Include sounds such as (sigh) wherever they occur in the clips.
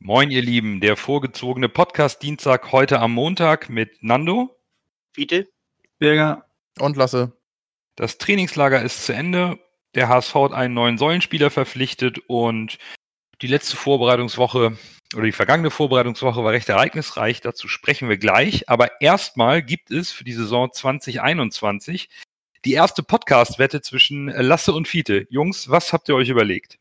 Moin, ihr Lieben, der vorgezogene Podcast-Dienstag heute am Montag mit Nando. Bitte? Birger. Und Lasse. Das Trainingslager ist zu Ende. Der HSV hat einen neuen Säulenspieler verpflichtet und die letzte Vorbereitungswoche oder die vergangene Vorbereitungswoche war recht ereignisreich. Dazu sprechen wir gleich. Aber erstmal gibt es für die Saison 2021 die erste Podcast-Wette zwischen Lasse und Fiete. Jungs, was habt ihr euch überlegt?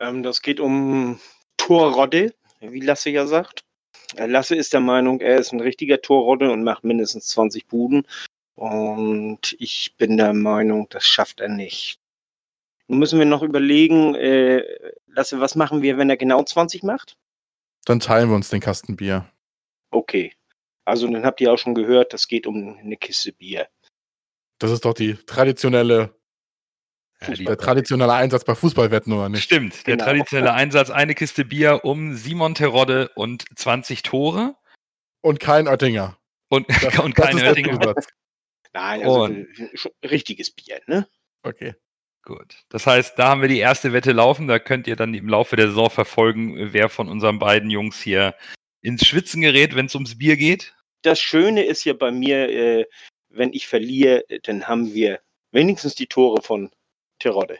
Ähm, das geht um Torrodde, wie Lasse ja sagt. Äh, Lasse ist der Meinung, er ist ein richtiger Torrodde und macht mindestens 20 Buden. Und ich bin der Meinung, das schafft er nicht. Nun müssen wir noch überlegen, äh, Lasse, was machen wir, wenn er genau 20 macht? Dann teilen wir uns den Kasten Bier. Okay. Also dann habt ihr auch schon gehört, das geht um eine Kiste Bier. Das ist doch die traditionelle ja, der traditionelle Einsatz bei Fußballwetten, oder nicht? Stimmt, der genau. traditionelle Einsatz, eine Kiste Bier um Simon Terodde und 20 Tore. Und kein Oettinger. Und, das, (laughs) und kein Oettinger. Nein, also und. richtiges Bier, ne? Okay. Gut. Das heißt, da haben wir die erste Wette laufen. Da könnt ihr dann im Laufe der Saison verfolgen, wer von unseren beiden Jungs hier ins Schwitzen gerät, wenn es ums Bier geht. Das Schöne ist ja bei mir, äh, wenn ich verliere, dann haben wir wenigstens die Tore von Terodde.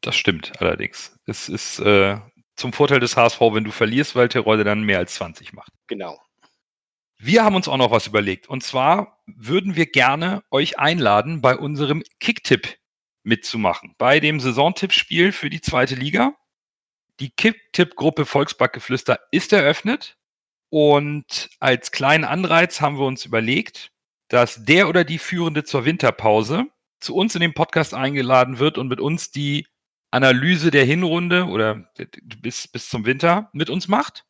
Das stimmt allerdings. Es ist äh, zum Vorteil des HSV, wenn du verlierst, weil Terodde dann mehr als 20 macht. Genau. Wir haben uns auch noch was überlegt. Und zwar würden wir gerne euch einladen, bei unserem Kicktipp mitzumachen. Bei dem Saisontippspiel für die zweite Liga. Die Kicktipp-Gruppe Volksbackgeflüster ist eröffnet. Und als kleinen Anreiz haben wir uns überlegt, dass der oder die Führende zur Winterpause zu uns in den Podcast eingeladen wird und mit uns die Analyse der Hinrunde oder bis, bis zum Winter mit uns macht.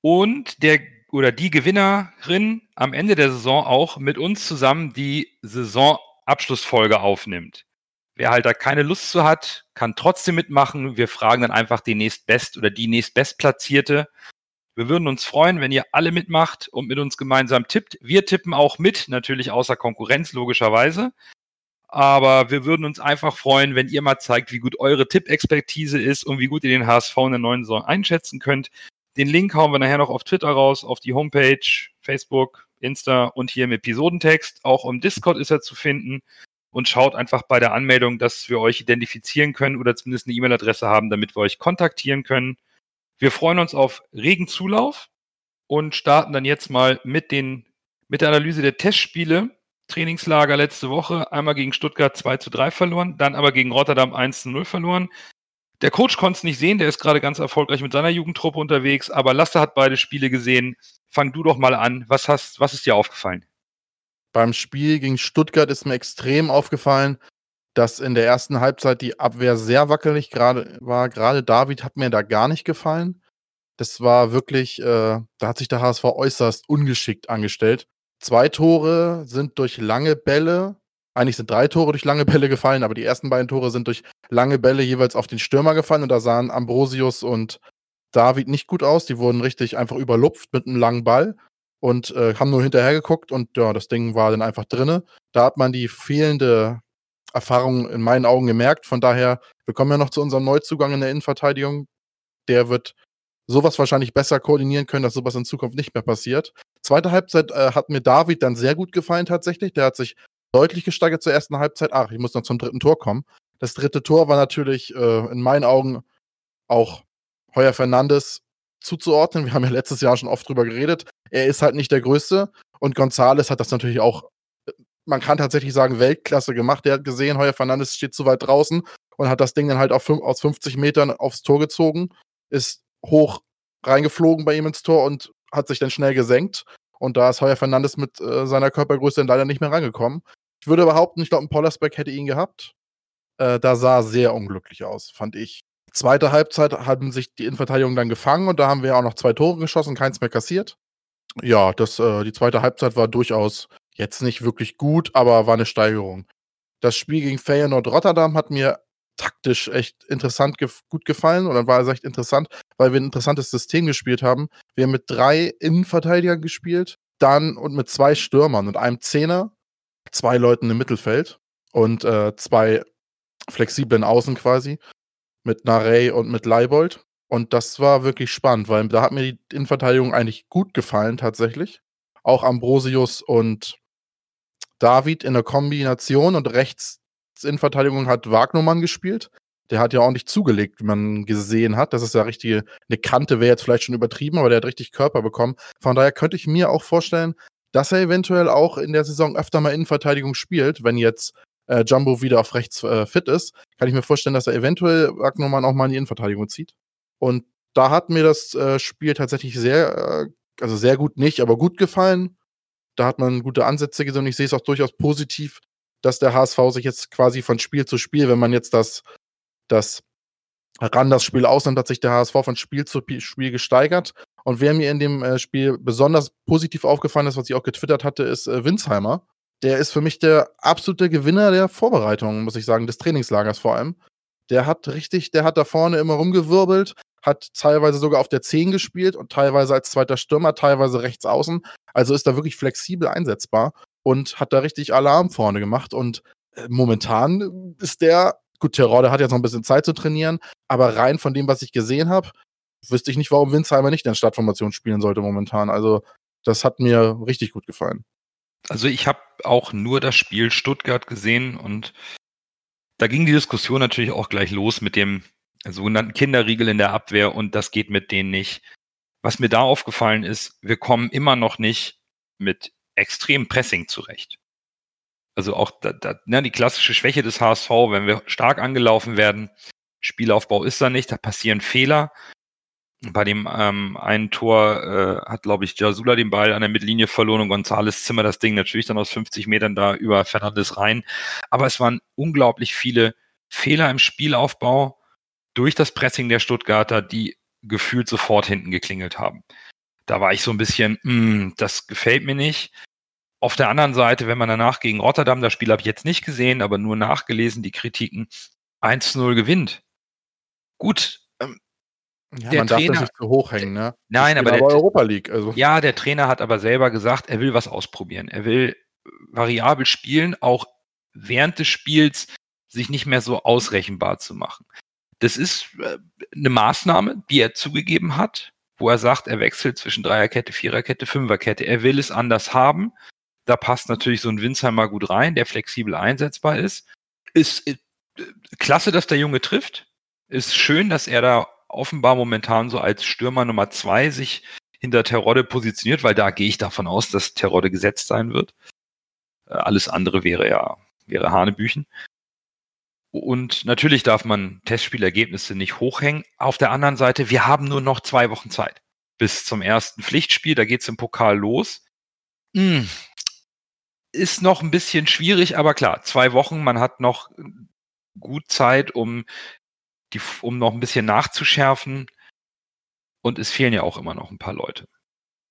Und der oder die Gewinnerin am Ende der Saison auch mit uns zusammen die Saisonabschlussfolge aufnimmt. Wer halt da keine Lust zu hat, kann trotzdem mitmachen. Wir fragen dann einfach die nächstbest oder die nächstbestplatzierte. Wir würden uns freuen, wenn ihr alle mitmacht und mit uns gemeinsam tippt. Wir tippen auch mit, natürlich außer Konkurrenz, logischerweise. Aber wir würden uns einfach freuen, wenn ihr mal zeigt, wie gut eure Tippexpertise ist und wie gut ihr den HSV in der neuen Saison einschätzen könnt. Den Link hauen wir nachher noch auf Twitter raus, auf die Homepage, Facebook, Insta und hier im Episodentext. Auch im Discord ist er zu finden. Und schaut einfach bei der Anmeldung, dass wir euch identifizieren können oder zumindest eine E-Mail-Adresse haben, damit wir euch kontaktieren können. Wir freuen uns auf regen Zulauf und starten dann jetzt mal mit, den, mit der Analyse der Testspiele Trainingslager letzte Woche. Einmal gegen Stuttgart 2 zu 3 verloren, dann aber gegen Rotterdam 1 zu 0 verloren. Der Coach konnte es nicht sehen, der ist gerade ganz erfolgreich mit seiner Jugendtruppe unterwegs, aber Lasse hat beide Spiele gesehen. Fang du doch mal an. Was, hast, was ist dir aufgefallen? Beim Spiel gegen Stuttgart ist mir extrem aufgefallen, dass in der ersten Halbzeit die Abwehr sehr wackelig gerade war. Gerade David hat mir da gar nicht gefallen. Das war wirklich, äh, da hat sich der HSV äußerst ungeschickt angestellt. Zwei Tore sind durch lange Bälle, eigentlich sind drei Tore durch lange (laughs) Bälle gefallen, aber die ersten beiden Tore sind durch lange Bälle jeweils auf den Stürmer gefallen und da sahen Ambrosius und David nicht gut aus. Die wurden richtig einfach überlupft mit einem langen Ball und äh, haben nur hinterher geguckt und ja, das Ding war dann einfach drinne. Da hat man die fehlende Erfahrung in meinen Augen gemerkt. Von daher, wir kommen ja noch zu unserem Neuzugang in der Innenverteidigung. Der wird sowas wahrscheinlich besser koordinieren können, dass sowas in Zukunft nicht mehr passiert. Zweite Halbzeit äh, hat mir David dann sehr gut gefallen tatsächlich. Der hat sich deutlich gesteigert zur ersten Halbzeit. Ach, ich muss noch zum dritten Tor kommen. Das dritte Tor war natürlich äh, in meinen Augen auch Heuer Fernandes zuzuordnen. Wir haben ja letztes Jahr schon oft drüber geredet. Er ist halt nicht der Größte. Und Gonzales hat das natürlich auch, äh, man kann tatsächlich sagen, Weltklasse gemacht. Der hat gesehen, Heuer Fernandes steht zu weit draußen und hat das Ding dann halt auf, aus 50 Metern aufs Tor gezogen. Ist hoch reingeflogen bei ihm ins Tor und hat sich dann schnell gesenkt. Und da ist Heuer Fernandes mit äh, seiner Körpergröße dann leider nicht mehr rangekommen. Ich würde behaupten, ich glaube, ein Pollersbeck hätte ihn gehabt. Äh, da sah sehr unglücklich aus, fand ich. Zweite Halbzeit haben sich die Innenverteidigung dann gefangen und da haben wir auch noch zwei Tore geschossen, keins mehr kassiert. Ja, das, äh, die zweite Halbzeit war durchaus jetzt nicht wirklich gut, aber war eine Steigerung. Das Spiel gegen Feyenoord Rotterdam hat mir taktisch echt interessant gef gut gefallen oder war es echt interessant, weil wir ein interessantes System gespielt haben. Wir haben mit drei Innenverteidigern gespielt, dann und mit zwei Stürmern und einem Zehner, zwei Leuten im Mittelfeld und äh, zwei flexiblen Außen quasi mit Narey und mit Leibold. Und das war wirklich spannend, weil da hat mir die Innenverteidigung eigentlich gut gefallen tatsächlich. Auch Ambrosius und David in der Kombination und rechts Innenverteidigung hat Wagnermann gespielt. Der hat ja ordentlich zugelegt, wie man gesehen hat. Das ist ja richtige, eine Kante wäre jetzt vielleicht schon übertrieben, aber der hat richtig Körper bekommen. Von daher könnte ich mir auch vorstellen, dass er eventuell auch in der Saison öfter mal Innenverteidigung spielt, wenn jetzt äh, Jumbo wieder auf rechts äh, fit ist. Kann ich mir vorstellen, dass er eventuell Wagnermann auch mal in die Innenverteidigung zieht. Und da hat mir das äh, Spiel tatsächlich sehr, äh, also sehr gut nicht, aber gut gefallen. Da hat man gute Ansätze gesehen und ich sehe es auch durchaus positiv, dass der HSV sich jetzt quasi von Spiel zu Spiel, wenn man jetzt das, das Randers-Spiel ausnimmt, hat sich der HSV von Spiel zu Spiel gesteigert. Und wer mir in dem äh, Spiel besonders positiv aufgefallen ist, was ich auch getwittert hatte, ist äh, Winsheimer. Der ist für mich der absolute Gewinner der Vorbereitung, muss ich sagen, des Trainingslagers vor allem. Der hat richtig, der hat da vorne immer rumgewirbelt, hat teilweise sogar auf der 10 gespielt und teilweise als zweiter Stürmer, teilweise rechts außen. Also ist da wirklich flexibel einsetzbar und hat da richtig Alarm vorne gemacht. Und äh, momentan ist der, gut, Terror, der hat jetzt noch ein bisschen Zeit zu trainieren, aber rein von dem, was ich gesehen habe, wüsste ich nicht, warum Winsheimer nicht in Startformation spielen sollte momentan. Also, das hat mir richtig gut gefallen. Also, ich habe auch nur das Spiel Stuttgart gesehen und da ging die Diskussion natürlich auch gleich los mit dem sogenannten Kinderriegel in der Abwehr und das geht mit denen nicht. Was mir da aufgefallen ist, wir kommen immer noch nicht mit extrem Pressing zurecht. Also auch da, da, ne, die klassische Schwäche des HSV, wenn wir stark angelaufen werden, Spielaufbau ist da nicht, da passieren Fehler. Bei dem ähm, einen Tor äh, hat, glaube ich, Jasula den Ball an der Mittellinie verloren und Gonzales Zimmer das Ding natürlich dann aus 50 Metern da über Fernandes rein. Aber es waren unglaublich viele Fehler im Spielaufbau durch das Pressing der Stuttgarter, die gefühlt sofort hinten geklingelt haben. Da war ich so ein bisschen, mh, hm, das gefällt mir nicht. Auf der anderen Seite, wenn man danach gegen Rotterdam, das Spiel habe ich jetzt nicht gesehen, aber nur nachgelesen, die Kritiken, 1-0 gewinnt. Gut. Ähm, ja, der man Trainer, darf das nicht zu hoch hängen, ne? Nein, aber, der Europa League. Also. Ja, der Trainer hat aber selber gesagt, er will was ausprobieren. Er will variabel spielen, auch während des Spiels sich nicht mehr so ausrechenbar zu machen. Das ist äh, eine Maßnahme, die er zugegeben hat, wo er sagt, er wechselt zwischen Dreierkette, Viererkette, Fünferkette. Er will es anders haben. Da passt natürlich so ein Winsheimer gut rein, der flexibel einsetzbar ist. Ist äh, klasse, dass der Junge trifft. Ist schön, dass er da offenbar momentan so als Stürmer Nummer zwei sich hinter Terodde positioniert, weil da gehe ich davon aus, dass Terodde gesetzt sein wird. Äh, alles andere wäre ja, wäre Hanebüchen. Und natürlich darf man Testspielergebnisse nicht hochhängen. Auf der anderen Seite, wir haben nur noch zwei Wochen Zeit bis zum ersten Pflichtspiel. Da geht's im Pokal los. Hm. Ist noch ein bisschen schwierig, aber klar, zwei Wochen, man hat noch gut Zeit, um, die, um noch ein bisschen nachzuschärfen. Und es fehlen ja auch immer noch ein paar Leute.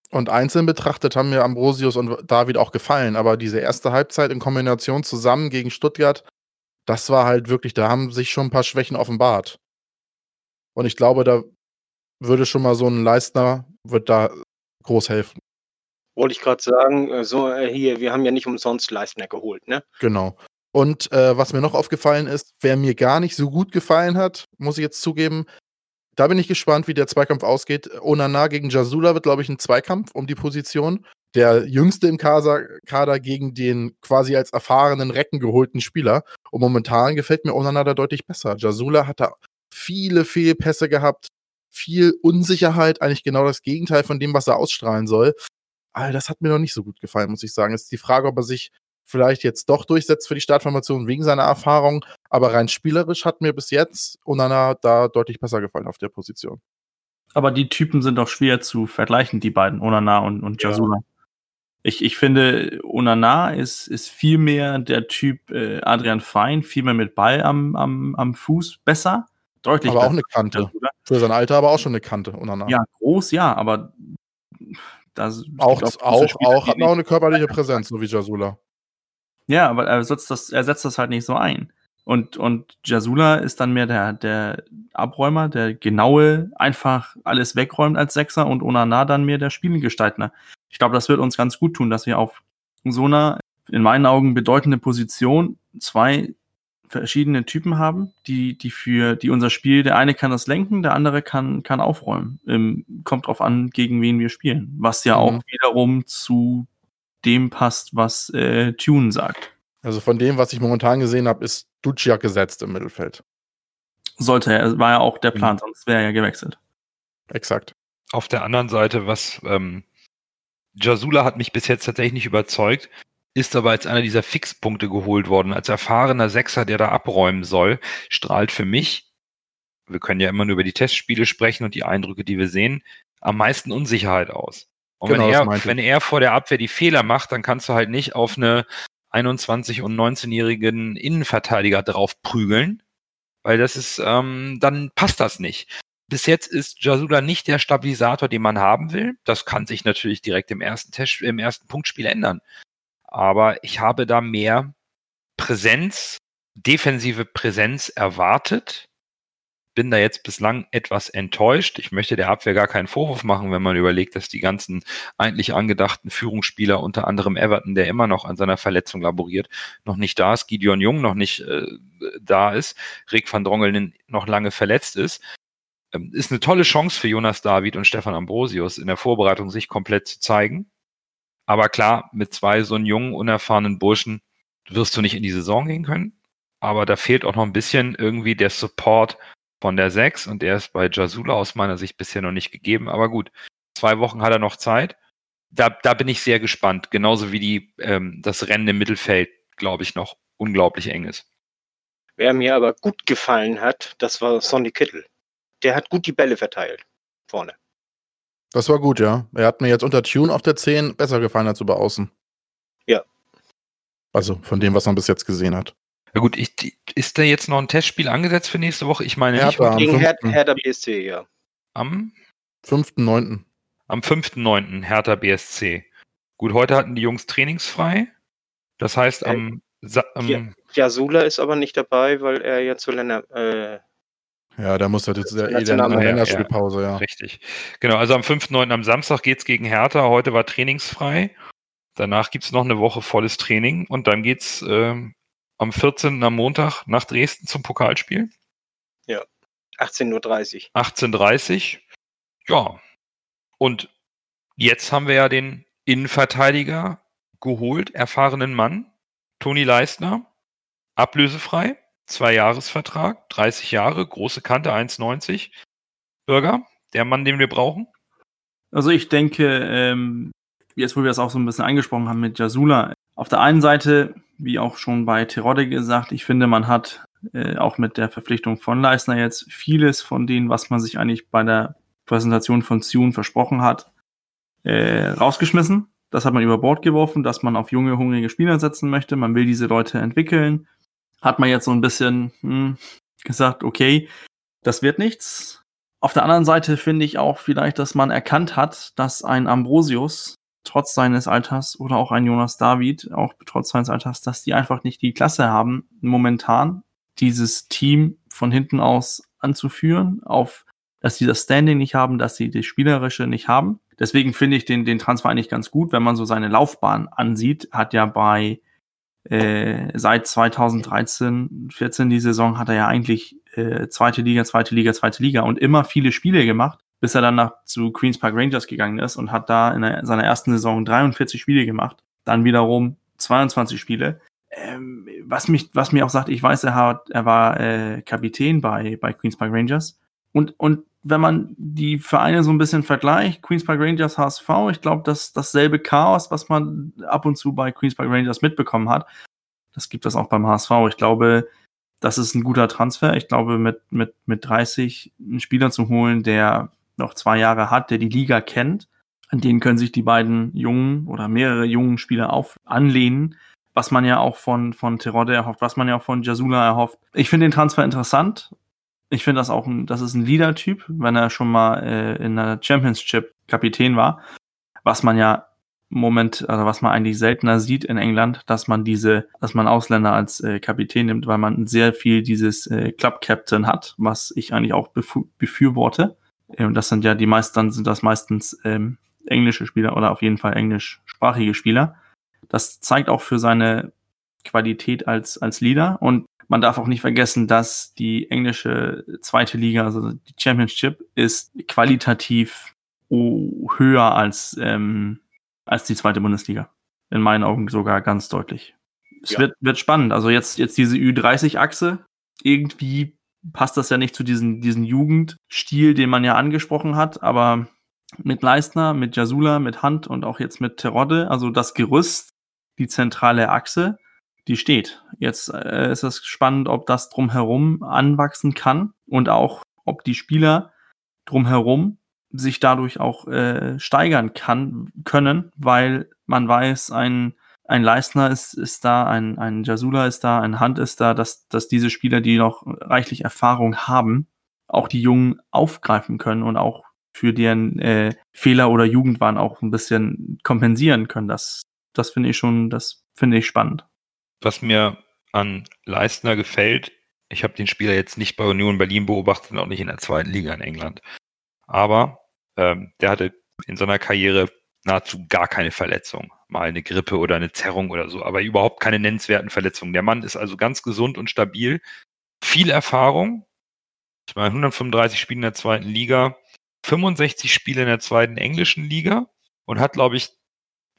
Und einzeln betrachtet haben mir Ambrosius und David auch gefallen, aber diese erste Halbzeit in Kombination zusammen gegen Stuttgart das war halt wirklich, da haben sich schon ein paar Schwächen offenbart. Und ich glaube, da würde schon mal so ein Leistner, wird da groß helfen. Wollte ich gerade sagen, äh, so äh, hier, wir haben ja nicht umsonst Leistner geholt, ne? Genau. Und äh, was mir noch aufgefallen ist, wer mir gar nicht so gut gefallen hat, muss ich jetzt zugeben, da bin ich gespannt, wie der Zweikampf ausgeht. Onana gegen Jasula wird, glaube ich, ein Zweikampf um die Position der jüngste im Kader gegen den quasi als erfahrenen Recken geholten Spieler. Und momentan gefällt mir Onana da deutlich besser. Jasula hat da viele Fehlpässe gehabt, viel Unsicherheit, eigentlich genau das Gegenteil von dem, was er ausstrahlen soll. Aber das hat mir noch nicht so gut gefallen, muss ich sagen. Es ist die Frage, ob er sich vielleicht jetzt doch durchsetzt für die Startformation wegen seiner Erfahrung. Aber rein spielerisch hat mir bis jetzt Onana da deutlich besser gefallen auf der Position. Aber die Typen sind doch schwer zu vergleichen, die beiden, Onana und, und Jasula. Ja. Ich, ich finde, Onana ist, ist viel mehr der Typ äh, Adrian Fein, viel mehr mit Ball am, am, am Fuß besser. Deutlich aber besser. auch eine Kante. Für sein Alter aber auch schon eine Kante, Onana. Ja, groß, ja, aber Das Auch, gibt auch, Spieler, auch, hat auch eine körperliche Präsenz, so wie Jasula. Ja, aber er setzt das, er setzt das halt nicht so ein. Und, und Jasula ist dann mehr der, der Abräumer, der genaue, einfach alles wegräumt als Sechser und Onana dann mehr der Spielgestaltner. Ich glaube, das wird uns ganz gut tun, dass wir auf so einer, in meinen Augen, bedeutende Position zwei verschiedene Typen haben, die, die für, die unser Spiel, der eine kann das lenken, der andere kann, kann aufräumen. Ähm, kommt drauf an, gegen wen wir spielen. Was ja Mhm. auch wiederum zu dem passt, was äh, Tune sagt. Also von dem, was ich momentan gesehen habe, ist Duciak gesetzt im Mittelfeld. Sollte er, war ja auch der Mhm. Plan, sonst wäre er ja gewechselt. Exakt. Auf der anderen Seite, was ähm, Jasula hat mich bis jetzt tatsächlich nicht überzeugt, ist aber als einer dieser Fixpunkte geholt worden. Als erfahrener Sechser, der da abräumen soll, strahlt für mich, wir können ja immer nur über die Testspiele sprechen und die Eindrücke, die wir sehen, am meisten Unsicherheit aus. Und Genau, wenn, er, wenn er vor der Abwehr die Fehler macht, dann kannst du halt nicht auf eine 21- und 19-jährigen Innenverteidiger drauf prügeln, weil das ist, ähm, dann passt das nicht. Bis jetzt ist Jasula nicht der Stabilisator, den man haben will. Das kann sich natürlich direkt im ersten Test, im ersten Punktspiel ändern. Aber ich habe da mehr Präsenz, defensive Präsenz erwartet. Bin da jetzt bislang etwas enttäuscht. Ich möchte der Abwehr gar keinen Vorwurf machen, wenn man überlegt, dass die ganzen eigentlich angedachten Führungsspieler, unter anderem Everton, der immer noch an seiner Verletzung laboriert, noch nicht da ist, Gideon Jung noch nicht äh, da ist, Rick van Drongelen noch lange verletzt ist. Ähm, ist eine tolle Chance für Jonas David und Stefan Ambrosius in der Vorbereitung, sich komplett zu zeigen. Aber klar, mit zwei so einen jungen, unerfahrenen Burschen wirst du nicht in die Saison gehen können. Aber da fehlt auch noch ein bisschen irgendwie der Support von der 6 und der ist bei Jasula aus meiner Sicht bisher noch nicht gegeben. Aber gut, zwei Wochen hat er noch Zeit. Da, da bin ich sehr gespannt. Genauso wie die, ähm, das Rennen im Mittelfeld, glaube ich, noch unglaublich eng ist. Wer mir aber gut gefallen hat, das war Sonny Kittel. Der hat gut die Bälle verteilt. Vorne. Das war gut, ja. Er hat mir jetzt unter Tune auf der 10 besser gefallen als über außen. Ja. Also von dem, was man bis jetzt gesehen hat. Ja gut, ich, ist da jetzt noch ein Testspiel angesetzt für nächste Woche? Ich meine Hertha. Am Gegen Her 5.. Hertha BSC, ja. am, 5.9. am 5.9. Hertha BSC. Gut, heute hatten die Jungs trainingsfrei. Das heißt, am, am Ja. Jasula ist aber nicht dabei, weil er ja zur Länder, äh, Ja, da muss er jetzt der eh National- in der Ja, Länderspielpause, ja. Richtig. Genau, also am 5.9. am Samstag geht's gegen Hertha. Heute war trainingsfrei. Danach gibt's noch eine Woche volles Training und dann geht's ähm, am 14. am Montag nach Dresden zum Pokalspiel. 18.30 Uhr. 18.30 Ja. Und jetzt haben wir ja den Innenverteidiger geholt, erfahrenen Mann, Toni Leistner, ablösefrei, zwei Jahresvertrag, 30 Jahre, große Kante, 1,90. Bürger, der Mann, den wir brauchen. Also ich denke, ähm, jetzt wo wir das auch so ein bisschen angesprochen haben mit Jasula, auf der einen Seite, wie auch schon bei Terodde gesagt, ich finde, man hat äh, auch mit der Verpflichtung von Leisner jetzt vieles von denen, was man sich eigentlich bei der Präsentation von Zune versprochen hat, äh, rausgeschmissen. Das hat man über Bord geworfen, dass man auf junge, hungrige Spieler setzen möchte. Man will diese Leute entwickeln. Hat man jetzt so ein bisschen hm, gesagt, okay, das wird nichts. Auf der anderen Seite finde ich auch vielleicht, dass man erkannt hat, dass ein Ambrosius trotz seines Alters oder auch ein Jonas David, auch trotz seines Alters, dass die einfach nicht die Klasse haben, momentan dieses Team von hinten aus anzuführen, auf dass sie das Standing nicht haben, dass sie das Spielerische nicht haben. Deswegen finde ich den, den Transfer eigentlich ganz gut, wenn man so seine Laufbahn ansieht, hat ja bei äh, seit 2013, 14 die Saison hat er ja eigentlich äh, zweite Liga, zweite Liga, zweite Liga und immer viele Spiele gemacht, bis er dann nach, zu Queens Park Rangers gegangen ist und hat da in der, seiner ersten Saison 43 Spiele gemacht, dann wiederum 22 Spiele. Ähm, was mich, was mir auch sagt, ich weiß, er hat, er war äh, Kapitän bei bei Queens Park Rangers und und wenn man die Vereine so ein bisschen vergleicht, Queens Park Rangers, HSV, ich glaube, dass dasselbe Chaos, was man ab und zu bei Queens Park Rangers mitbekommen hat, das gibt es auch beim HSV. Ich glaube, das ist ein guter Transfer. Ich glaube, mit, mit, mit 30 einen Spieler zu holen, der noch zwei Jahre hat, der die Liga kennt, an den können sich die beiden jungen oder mehrere jungen Spieler auf anlehnen, was man ja auch von, von Terodde erhofft, was man ja auch von Jasula erhofft. Ich finde den Transfer interessant. Ich finde das auch ein, das ist ein Leader-Typ, wenn er schon mal äh, in der Championship Kapitän war. was man ja im Moment, also was man eigentlich seltener sieht in England, dass man diese, dass man Ausländer als äh, Kapitän nimmt, weil man sehr viel dieses äh, Club Captain hat, was ich eigentlich auch befürworte. Und ähm, das sind ja die meisten, dann sind das meistens ähm, englische Spieler oder auf jeden Fall englischsprachige Spieler. Das zeigt auch für seine Qualität als, als Leader. Und man darf auch nicht vergessen, dass die englische zweite Liga, also die Championship, ist qualitativ höher als, ähm, als die zweite Bundesliga. In meinen Augen sogar ganz deutlich. Es ja. wird, wird spannend. Also jetzt, jetzt diese Ü30-Achse. Irgendwie passt das ja nicht zu diesem diesen Jugendstil, den man ja angesprochen hat, aber mit Leistner, mit Jasula, mit Hand und auch jetzt mit Terodde, also das Gerüst, die zentrale Achse, die steht. Jetzt äh, ist es spannend, ob das drumherum anwachsen kann und auch, ob die Spieler drumherum sich dadurch auch äh, steigern kann, können, weil man weiß, ein, ein Leistner ist, ist da, ein, ein Jasula ist da, ein Hand ist da, dass, dass diese Spieler, die noch reichlich Erfahrung haben, auch die Jungen aufgreifen können und auch für deren äh, Fehler oder Jugendwahn auch ein bisschen kompensieren können. Das, das finde ich schon, das finde ich spannend. Was mir an Leistner gefällt, ich habe den Spieler jetzt nicht bei Union Berlin beobachtet und auch nicht in der zweiten Liga in England. Aber ähm, der hatte in seiner Karriere nahezu gar keine Verletzung. Mal eine Grippe oder eine Zerrung oder so, aber überhaupt keine nennenswerten Verletzungen. Der Mann ist also ganz gesund und stabil. Viel Erfahrung. Ich meine, 135 Spiele in der zweiten Liga, 65 Spiele in der zweiten englischen Liga und hat, glaube ich,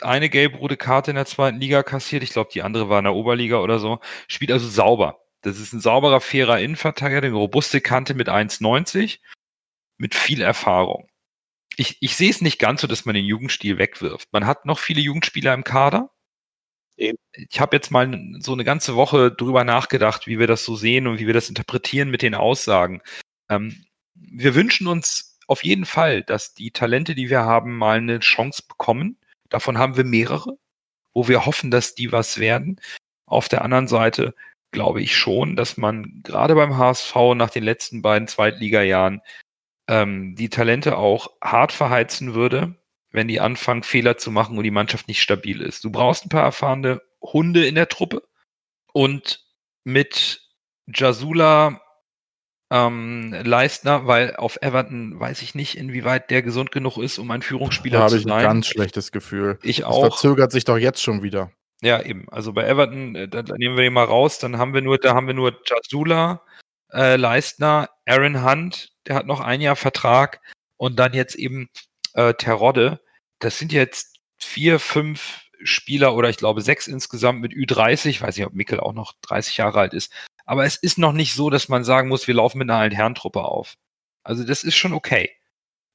eine gelb-rote Karte in der zweiten Liga kassiert. Ich glaube, die andere war in der Oberliga oder so. Spielt also sauber. Das ist ein sauberer, fairer Innenverteidiger, eine robuste Kante mit 1,90, mit viel Erfahrung. Ich, ich sehe es nicht ganz so, dass man den Jugendstil wegwirft. Man hat noch viele Jugendspieler im Kader. Eben. Ich habe jetzt mal so eine ganze Woche drüber nachgedacht, wie wir das so sehen und wie wir das interpretieren mit den Aussagen. Ähm, wir wünschen uns auf jeden Fall, dass die Talente, die wir haben, mal eine Chance bekommen. Davon haben wir mehrere, wo wir hoffen, dass die was werden. Auf der anderen Seite glaube ich schon, dass man gerade beim HSV nach den letzten beiden Zweitligajahren ähm, die Talente auch hart verheizen würde, wenn die anfangen, Fehler zu machen und die Mannschaft nicht stabil ist. Du brauchst ein paar erfahrene Hunde in der Truppe und mit Jasula ähm, Leistner, weil auf Everton weiß ich nicht, inwieweit der gesund genug ist, um ein Führungsspieler da zu sein. Da habe ich ein ganz schlechtes Gefühl. Ich das auch. verzögert sich doch jetzt schon wieder. Ja, eben. Also bei Everton, äh, da, da nehmen wir den mal raus, dann haben wir nur, da haben wir nur Jasula, äh, Leistner, Aaron Hunt, der hat noch ein Jahr Vertrag und dann jetzt eben äh, Terodde. Das sind jetzt vier, fünf Spieler oder ich glaube sechs insgesamt mit Ü30. Ich weiß nicht, ob Mikkel auch noch 30 Jahre alt ist. Aber es ist noch nicht so, dass man sagen muss, wir laufen mit einer Altherrentruppe auf. Also das ist schon okay.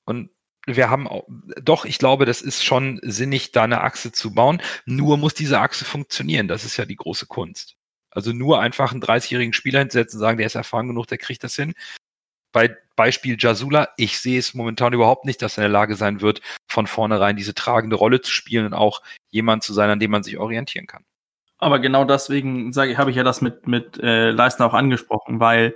Und wir haben auch, doch, ich glaube, das ist schon sinnig, da eine Achse zu bauen. Nur muss diese Achse funktionieren. Das ist ja die große Kunst. Also nur einfach einen 30-jährigen Spieler hinsetzen und sagen, der ist erfahren genug, der kriegt das hin. Bei Beispiel Jasula, ich sehe es momentan überhaupt nicht, dass er in der Lage sein wird, von vornherein diese tragende Rolle zu spielen und auch jemand zu sein, an dem man sich orientieren kann. Aber genau deswegen sage ich, habe ich ja das mit, mit äh, Leistner auch angesprochen, weil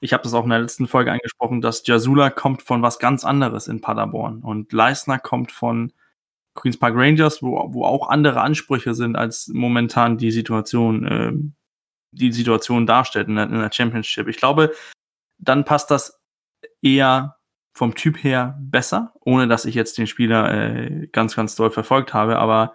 ich habe das auch in der letzten Folge angesprochen, dass Jasula kommt von was ganz anderes in Paderborn und Leistner kommt von Queens Park Rangers, wo, wo auch andere Ansprüche sind als momentan die Situation äh, die Situation darstellt in der, in der Championship. Ich glaube, dann passt das eher vom Typ her besser, ohne dass ich jetzt den Spieler äh, ganz, ganz doll verfolgt habe, aber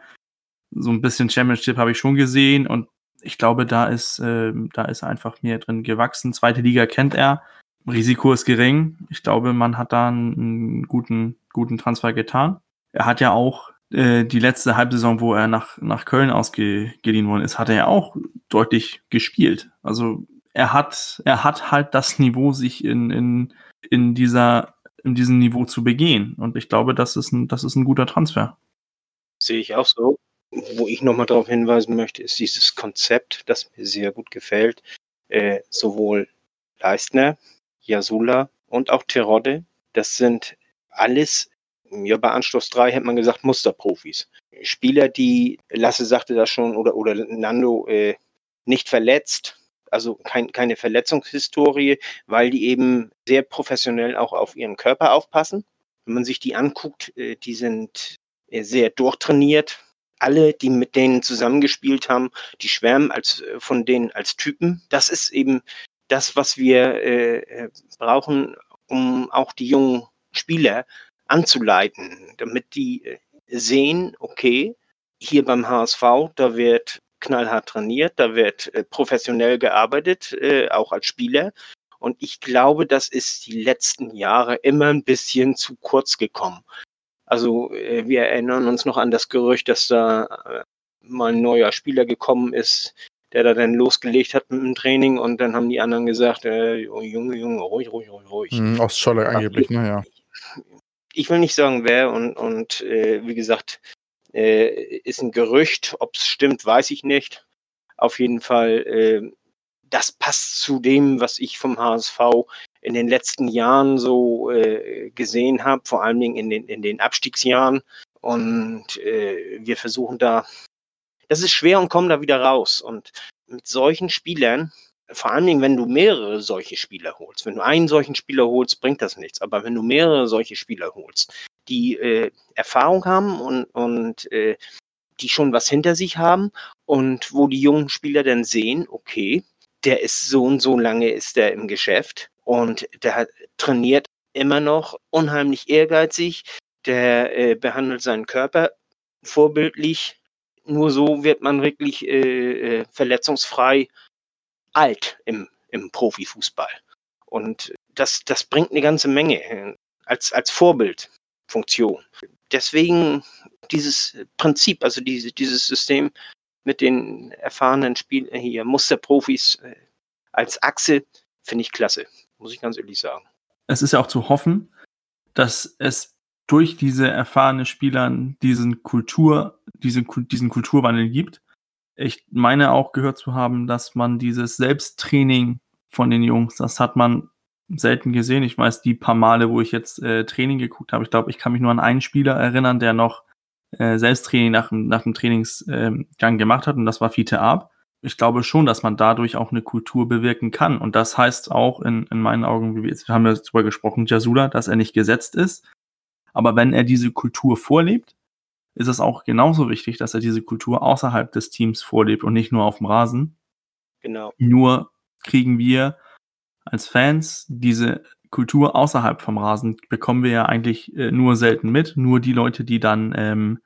so ein bisschen Championship habe ich schon gesehen und ich glaube, da ist, äh, da ist einfach mehr drin gewachsen. Zweite Liga kennt er. Risiko ist gering. Ich glaube, man hat da einen guten, guten Transfer getan. Er hat ja auch äh, die letzte Halbsaison, wo er nach, nach Köln ausgeliehen worden ist, hat er ja auch deutlich gespielt. Also er hat, er hat halt das Niveau, sich in, in, in dieser, in diesem Niveau zu begehen. Und ich glaube, das ist ein, das ist ein guter Transfer. Sehe ich auch so. Wo ich nochmal darauf hinweisen möchte, ist dieses Konzept, das mir sehr gut gefällt. Äh, sowohl Leistner, Jasula und auch Terodde, das sind alles ja, bei Anschluss 3 hätte man gesagt Musterprofis. Spieler, die, Lasse sagte das schon, oder, oder Nando, äh, nicht verletzt, also kein, keine Verletzungshistorie, weil die eben sehr professionell auch auf ihren Körper aufpassen. Wenn man sich die anguckt, äh, die sind sehr durchtrainiert. Alle, die mit denen zusammengespielt haben, die schwärmen als, von denen als Typen. Das ist eben das, was wir äh, brauchen, um auch die jungen Spieler anzuleiten, damit die äh, sehen, okay, hier beim HSV, da wird knallhart trainiert, da wird äh, professionell gearbeitet, äh, auch als Spieler. Und ich glaube, das ist die letzten Jahre immer ein bisschen zu kurz gekommen. Also äh, wir erinnern uns noch an das Gerücht, dass da äh, mal ein neuer Spieler gekommen ist, der da dann losgelegt hat mit dem Training und dann haben die anderen gesagt, äh, oh, Junge, Junge, ruhig, ruhig, ruhig, ruhig. Mhm, aus Scholle angeblich, naja. Ich will nicht sagen, wer und, und äh, wie gesagt, äh, ist ein Gerücht. Ob es stimmt, weiß ich nicht. Auf jeden Fall, äh, das passt zu dem, was ich vom HSV in den letzten Jahren so äh, gesehen habe, vor allen Dingen in den, in den Abstiegsjahren. Und äh, wir versuchen da, das ist schwer und kommen da wieder raus. Und mit solchen Spielern, vor allen Dingen, wenn du mehrere solche Spieler holst, wenn du einen solchen Spieler holst, bringt das nichts. Aber wenn du mehrere solche Spieler holst, die äh, Erfahrung haben und, und äh, die schon was hinter sich haben und wo die jungen Spieler dann sehen, okay, der ist so und so lange ist der im Geschäft und der trainiert immer noch unheimlich ehrgeizig, der äh, behandelt seinen Körper vorbildlich. Nur so wird man wirklich äh, äh verletzungsfrei alt im, im Profifußball. Und das, das bringt eine ganze Menge äh, als, als Vorbild. Funktion. Deswegen dieses Prinzip, also diese, dieses System mit den erfahrenen Spielern hier, Musterprofis äh, als Achse, finde ich klasse, muss ich ganz ehrlich sagen. Es ist ja auch zu hoffen, dass es durch diese erfahrenen Spieler diesen Kultur, diesen, diesen Kulturwandel gibt. Ich meine auch gehört zu haben, dass man dieses Selbsttraining von den Jungs, das hat man selten gesehen. Ich weiß, die paar Male, wo ich jetzt äh, Training geguckt habe, ich glaube, ich kann mich nur an einen Spieler erinnern, der noch äh, Selbsttraining nach, nach dem Trainingsgang äh, gemacht hat und das war Fiete Ab. Ich glaube schon, dass man dadurch auch eine Kultur bewirken kann. Und das heißt auch in, in meinen Augen, wie wir jetzt haben wir darüber gesprochen, Jasula, dass er nicht gesetzt ist. Aber wenn er diese Kultur vorlebt, ist es auch genauso wichtig, dass er diese Kultur außerhalb des Teams vorlebt und nicht nur auf dem Rasen. Genau. Nur kriegen wir als Fans diese Kultur außerhalb vom Rasen bekommen wir ja eigentlich äh, nur selten mit. Nur die Leute, die dann ähm,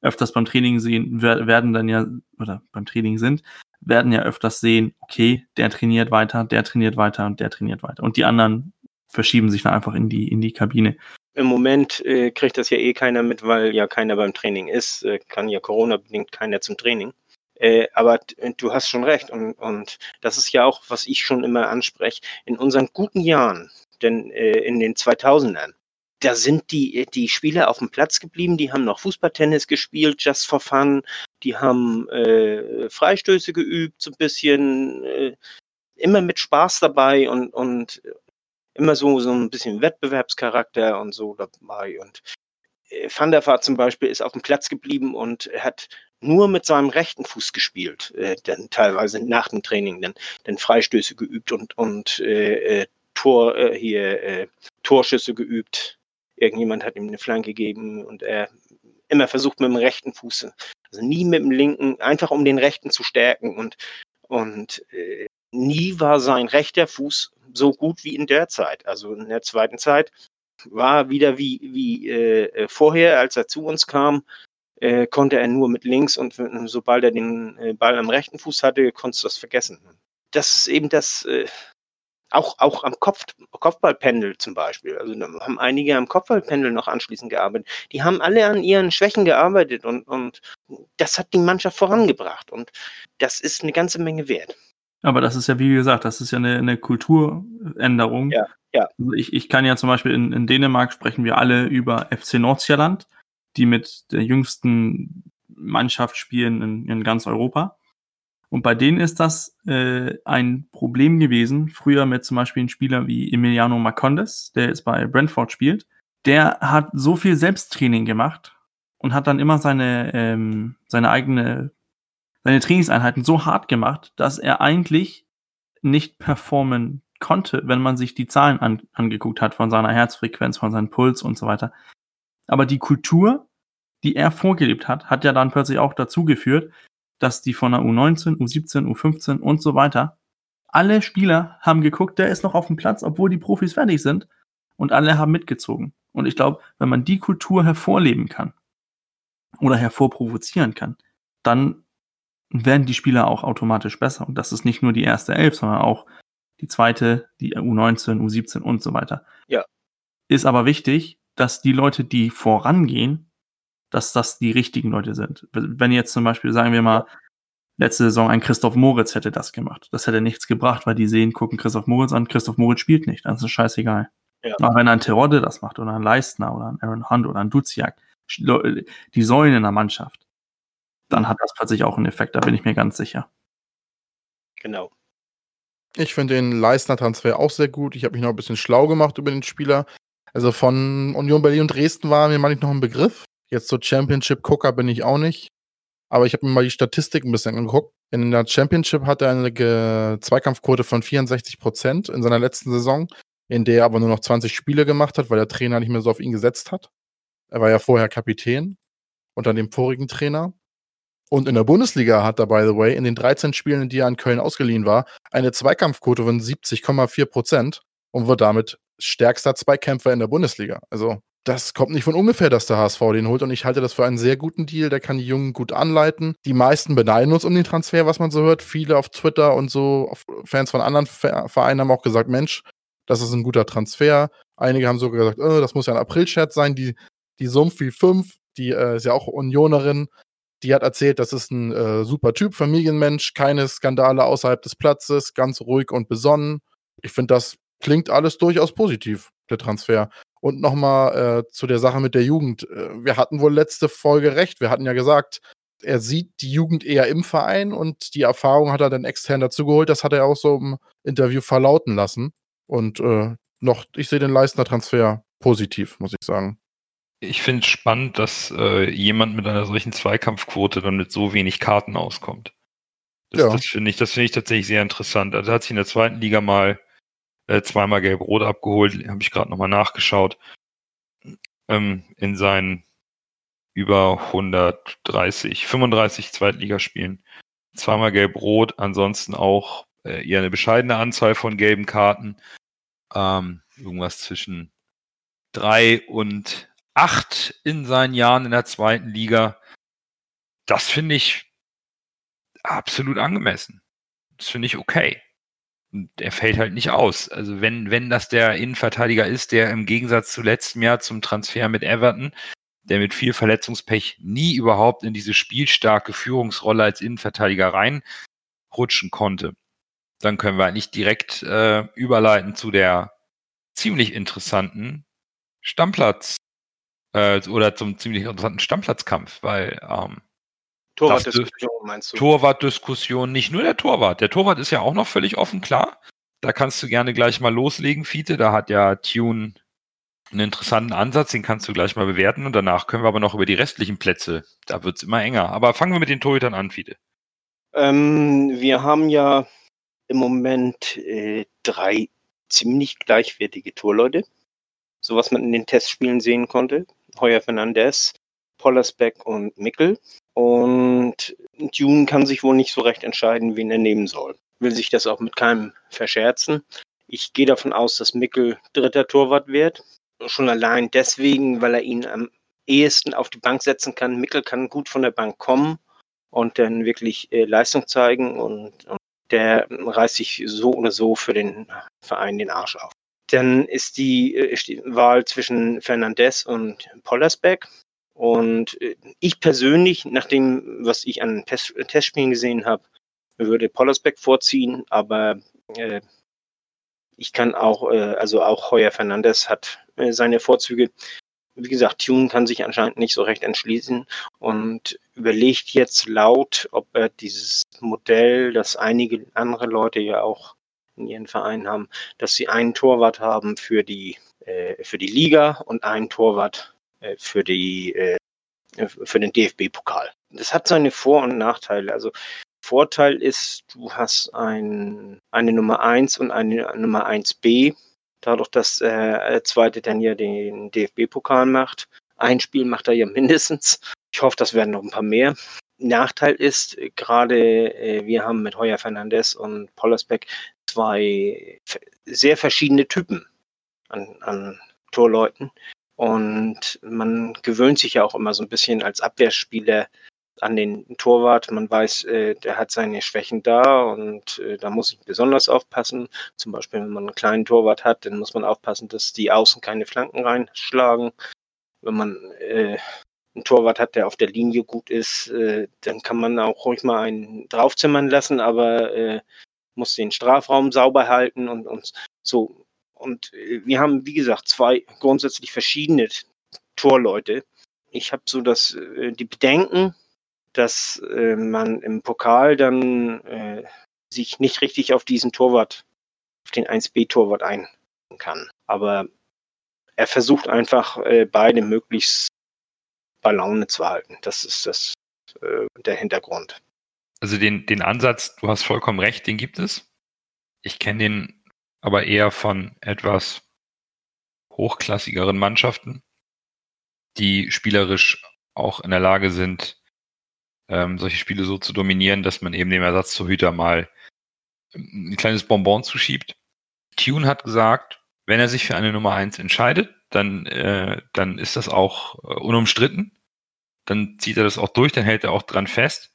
öfters beim Training sehen, werden dann ja, oder beim Training sind, werden ja öfters sehen, okay, der trainiert weiter, der trainiert weiter und der trainiert weiter. Und die anderen verschieben sich dann einfach in die, in die Kabine. Im Moment äh, kriegt das ja eh keiner mit, weil ja keiner beim Training ist. Äh, kann ja Corona-bedingt keiner zum Training. Äh, aber du hast schon recht. Und, und das ist ja auch, was ich schon immer anspreche. In unseren guten Jahren, denn äh, in den 2000ern, da sind die, die Spieler auf dem Platz geblieben, die haben noch Fußballtennis gespielt, just for fun, die haben äh, Freistöße geübt, so ein bisschen, äh, immer mit Spaß dabei und, und immer so, so ein bisschen Wettbewerbscharakter und so dabei. Und äh, Van der Vaart zum Beispiel ist auf dem Platz geblieben und hat nur mit seinem rechten Fuß gespielt, äh, dann teilweise nach dem Training dann, dann Freistöße geübt und, und äh, äh, Tor, äh, hier, äh, Torschüsse geübt. Irgendjemand hat ihm eine Flanke gegeben und er immer versucht mit dem rechten Fuß, also nie mit dem linken, einfach um den rechten zu stärken und, und äh, nie war sein rechter Fuß so gut wie in der Zeit. Also in der zweiten Zeit war wieder wie, wie äh, vorher, als er zu uns kam, äh, konnte er nur mit links und sobald er den äh, Ball am rechten Fuß hatte, konntest du das vergessen. Das ist eben das, äh, auch, auch am Kopf, Kopfballpendel zum Beispiel. Also da haben einige am Kopfballpendel noch anschließend gearbeitet. Die haben alle an ihren Schwächen gearbeitet und, und das hat die Mannschaft vorangebracht. Und das ist eine ganze Menge wert. Aber das ist ja, wie gesagt, das ist ja eine, eine Kulturänderung. Ja, ja. Also ich, ich kann ja zum Beispiel in, in Dänemark sprechen wir alle über FC Nordsjælland die mit der jüngsten Mannschaft spielen in, in ganz Europa. Und bei denen ist das äh, ein Problem gewesen, früher mit zum Beispiel einem Spieler wie Emiliano Marcondes, der jetzt bei Brentford spielt. Der hat so viel Selbsttraining gemacht und hat dann immer seine, ähm, seine eigene, seine Trainingseinheiten so hart gemacht, dass er eigentlich nicht performen konnte, wenn man sich die Zahlen an, angeguckt hat von seiner Herzfrequenz, von seinem Puls und so weiter. Aber die Kultur die er vorgelebt hat, hat ja dann plötzlich auch dazu geführt, dass die von der U19, U17, U15 und so weiter, alle Spieler haben geguckt, der ist noch auf dem Platz, obwohl die Profis fertig sind und alle haben mitgezogen. Und ich glaube, wenn man die Kultur hervorleben kann oder hervorprovozieren kann, dann werden die Spieler auch automatisch besser. Und das ist nicht nur die erste Elf, sondern auch die zweite, die U19, U17 und so weiter. Ja. Ist aber wichtig, dass die Leute, die vorangehen, dass das die richtigen Leute sind. Wenn jetzt zum Beispiel, sagen wir mal, letzte Saison ein Christoph Moritz hätte das gemacht. Das hätte nichts gebracht, weil die sehen, gucken Christoph Moritz an, Christoph Moritz spielt nicht. Das ist scheißegal. Ja. Aber wenn ein Terodde das macht oder ein Leistner oder ein Aaron Hunt oder ein Duziak, die Säulen in der Mannschaft, dann hat das plötzlich auch einen Effekt, da bin ich mir ganz sicher. Genau. Ich finde den Leistner-Transfer auch sehr gut. Ich habe mich noch ein bisschen schlau gemacht über den Spieler. Also von Union Berlin und Dresden war mir manchmal noch ein Begriff. Jetzt so Championship-Gucker bin ich auch nicht. Aber ich habe mir mal die Statistik ein bisschen angeguckt. In der Championship hat er eine Zweikampfquote von 64 Prozent in seiner letzten Saison, in der er aber nur noch 20 Spiele gemacht hat, weil der Trainer nicht mehr so auf ihn gesetzt hat. Er war ja vorher Kapitän unter dem vorigen Trainer. Und in der Bundesliga hat er, by the way, in den 13 Spielen, in die er an Köln ausgeliehen war, eine Zweikampfquote von 70,4 Prozent und wird damit stärkster Zweikämpfer in der Bundesliga. Also, das kommt nicht von ungefähr, dass der HSV den holt und ich halte das für einen sehr guten Deal. Der kann die Jungen gut anleiten. Die meisten beneiden uns um den Transfer, was man so hört. Viele auf Twitter und so, Fans von anderen Vereinen haben auch gesagt: Mensch, das ist ein guter Transfer. Einige haben sogar gesagt: oh, das muss ja ein April-Chat sein. Die, die Sumpfi 5, die äh, ist ja auch Unionerin, die hat erzählt, das ist ein äh, super Typ, Familienmensch, keine Skandale außerhalb des Platzes, ganz ruhig und besonnen. Ich finde, das klingt alles durchaus positiv, der Transfer. Und nochmal äh, zu der Sache mit der Jugend. Äh, wir hatten wohl letzte Folge recht. Wir hatten ja gesagt, er sieht die Jugend eher im Verein und die Erfahrung hat er dann extern dazugeholt. Das hat er auch so im Interview verlauten lassen. Und äh, noch, ich sehe den Leistner Transfer positiv, muss ich sagen ich finde es spannend, dass äh, jemand mit einer solchen Zweikampfquote dann mit so wenig Karten auskommt. Das, ja. das finde ich, das finde ich tatsächlich sehr interessant. Also hat sich in der zweiten Liga mal äh, zweimal gelb-rot abgeholt, habe ich gerade nochmal nachgeschaut. Ähm, in seinen über 130, 35 Zweitligaspielen. Zweimal gelb-rot, ansonsten auch äh, eher eine bescheidene Anzahl von gelben Karten. Ähm, irgendwas zwischen drei und acht in seinen Jahren in der zweiten Liga. Das finde ich absolut angemessen. Das finde ich okay. Und er fällt halt nicht aus. Also wenn, wenn das der Innenverteidiger ist, der im Gegensatz zu letztem Jahr zum Transfer mit Everton, der mit viel Verletzungspech nie überhaupt in diese spielstarke Führungsrolle als Innenverteidiger reinrutschen konnte, dann können wir eigentlich direkt äh, überleiten zu der ziemlich interessanten Stammplatz äh, oder zum ziemlich interessanten Stammplatzkampf, weil ähm, Torwartdiskussion meinst du? Torwartdiskussion, nicht nur der Torwart. Der Torwart ist ja auch noch völlig offen, klar. Da kannst du gerne gleich mal loslegen, Fiete. Da hat ja Tune einen interessanten Ansatz, den kannst du gleich mal bewerten und danach können wir aber noch über die restlichen Plätze. Da wird es immer enger. Aber fangen wir mit den Torhütern an, Fiete. Ähm, wir haben ja im Moment äh, drei ziemlich gleichwertige Torleute, so was man in den Testspielen sehen konnte. Heuer Fernandez, Pollersbeck und Mickel. Und Dune kann sich wohl nicht so recht entscheiden, wen er nehmen soll. Will sich das auch mit keinem verscherzen. Ich gehe davon aus, dass Mickel dritter Torwart wird. Schon allein deswegen, weil er ihn am ehesten auf die Bank setzen kann. Mickel kann gut von der Bank kommen und dann wirklich äh, Leistung zeigen und, und der reißt sich so oder so für den Verein den Arsch auf. Dann ist die, äh, ist die Wahl zwischen Fernandez und Pollersbeck. Und äh, ich persönlich, nach dem, was ich an Test Testspielen gesehen habe, würde Pollersbeck vorziehen, aber äh, ich kann auch, äh, also auch Heuer Fernandez hat äh, seine Vorzüge. Wie gesagt, Tune kann sich anscheinend nicht so recht entschließen und überlegt jetzt laut, ob er dieses Modell, das einige andere Leute ja auch in ihren Vereinen haben, dass sie einen Torwart haben für die, äh, für die Liga und einen Torwart für, die, äh, für den DFB-Pokal. Das hat seine Vor- und Nachteile. Also Vorteil ist, du hast ein, eine Nummer 1 und eine Nummer 1b. Dadurch, dass äh, der zweite dann ja den DFB-Pokal macht, ein Spiel macht er ja mindestens. Ich hoffe, das werden noch ein paar mehr. Nachteil ist, gerade äh, wir haben mit Heuer Fernandez und Pollersbeck zwei sehr verschiedene Typen an, an Torleuten. Und man gewöhnt sich ja auch immer so ein bisschen als Abwehrspieler an den Torwart. Man weiß, äh, der hat seine Schwächen da und äh, da muss ich besonders aufpassen. Zum Beispiel, wenn man einen kleinen Torwart hat, dann muss man aufpassen, dass die Außen keine Flanken reinschlagen. Wenn man äh, einen Torwart hat, der auf der Linie gut ist, äh, dann kann man auch ruhig mal einen draufzimmern lassen, aber äh, muss den Strafraum sauber halten und, und so. Und äh, wir haben, wie gesagt, zwei grundsätzlich verschiedene Torleute. Ich habe so das, äh, die Bedenken, dass äh, man im Pokal dann sich nicht richtig auf diesen Torwart, auf den 1B-Torwart ein kann. Aber er versucht einfach beide möglichst bei Laune zu halten. Das ist das der Hintergrund. Also den, den Ansatz, du hast vollkommen recht, den gibt es. Ich kenne den aber eher von etwas hochklassigeren Mannschaften, die spielerisch auch in der Lage sind, ähm, solche Spiele so zu dominieren, dass man eben dem Ersatztorhüter mal ein kleines Bonbon zuschiebt. Tune hat gesagt, wenn er sich für eine Nummer eins entscheidet, dann, äh, dann ist das auch äh, unumstritten. Dann zieht er das auch durch, dann hält er auch dran fest.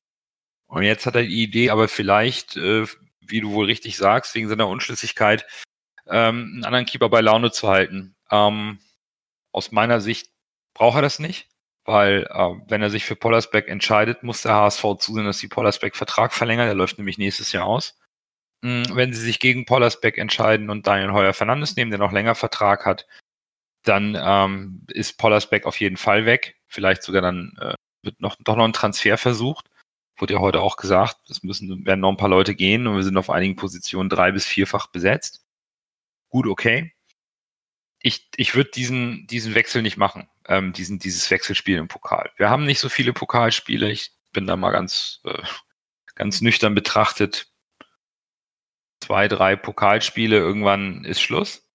Und jetzt hat er die Idee, aber vielleicht, äh, wie du wohl richtig sagst, wegen seiner Unschlüssigkeit, ähm, einen anderen Keeper bei Laune zu halten. Ähm, aus meiner Sicht braucht er das nicht weil äh, wenn er sich für Pollersbeck entscheidet, muss der HSV zusehen, dass die Pollersbeck Vertrag verlängert. Der läuft nämlich nächstes Jahr aus. Mhm, wenn sie sich gegen Pollersbeck entscheiden und Daniel Heuer Fernandes nehmen, der noch länger Vertrag hat, dann ähm, ist Pollersbeck auf jeden Fall weg. Vielleicht sogar dann äh, wird noch, doch noch ein Transfer versucht. Wurde ja heute auch gesagt, es müssen, werden noch ein paar Leute gehen und wir sind auf einigen Positionen drei bis vierfach besetzt. Gut, okay. Ich, ich würde diesen, diesen Wechsel nicht machen ähm, diesen, dieses Wechselspiel im Pokal. Wir haben nicht so viele Pokalspiele. Ich bin da mal ganz, äh, ganz nüchtern betrachtet. Zwei, drei Pokalspiele, irgendwann ist Schluss.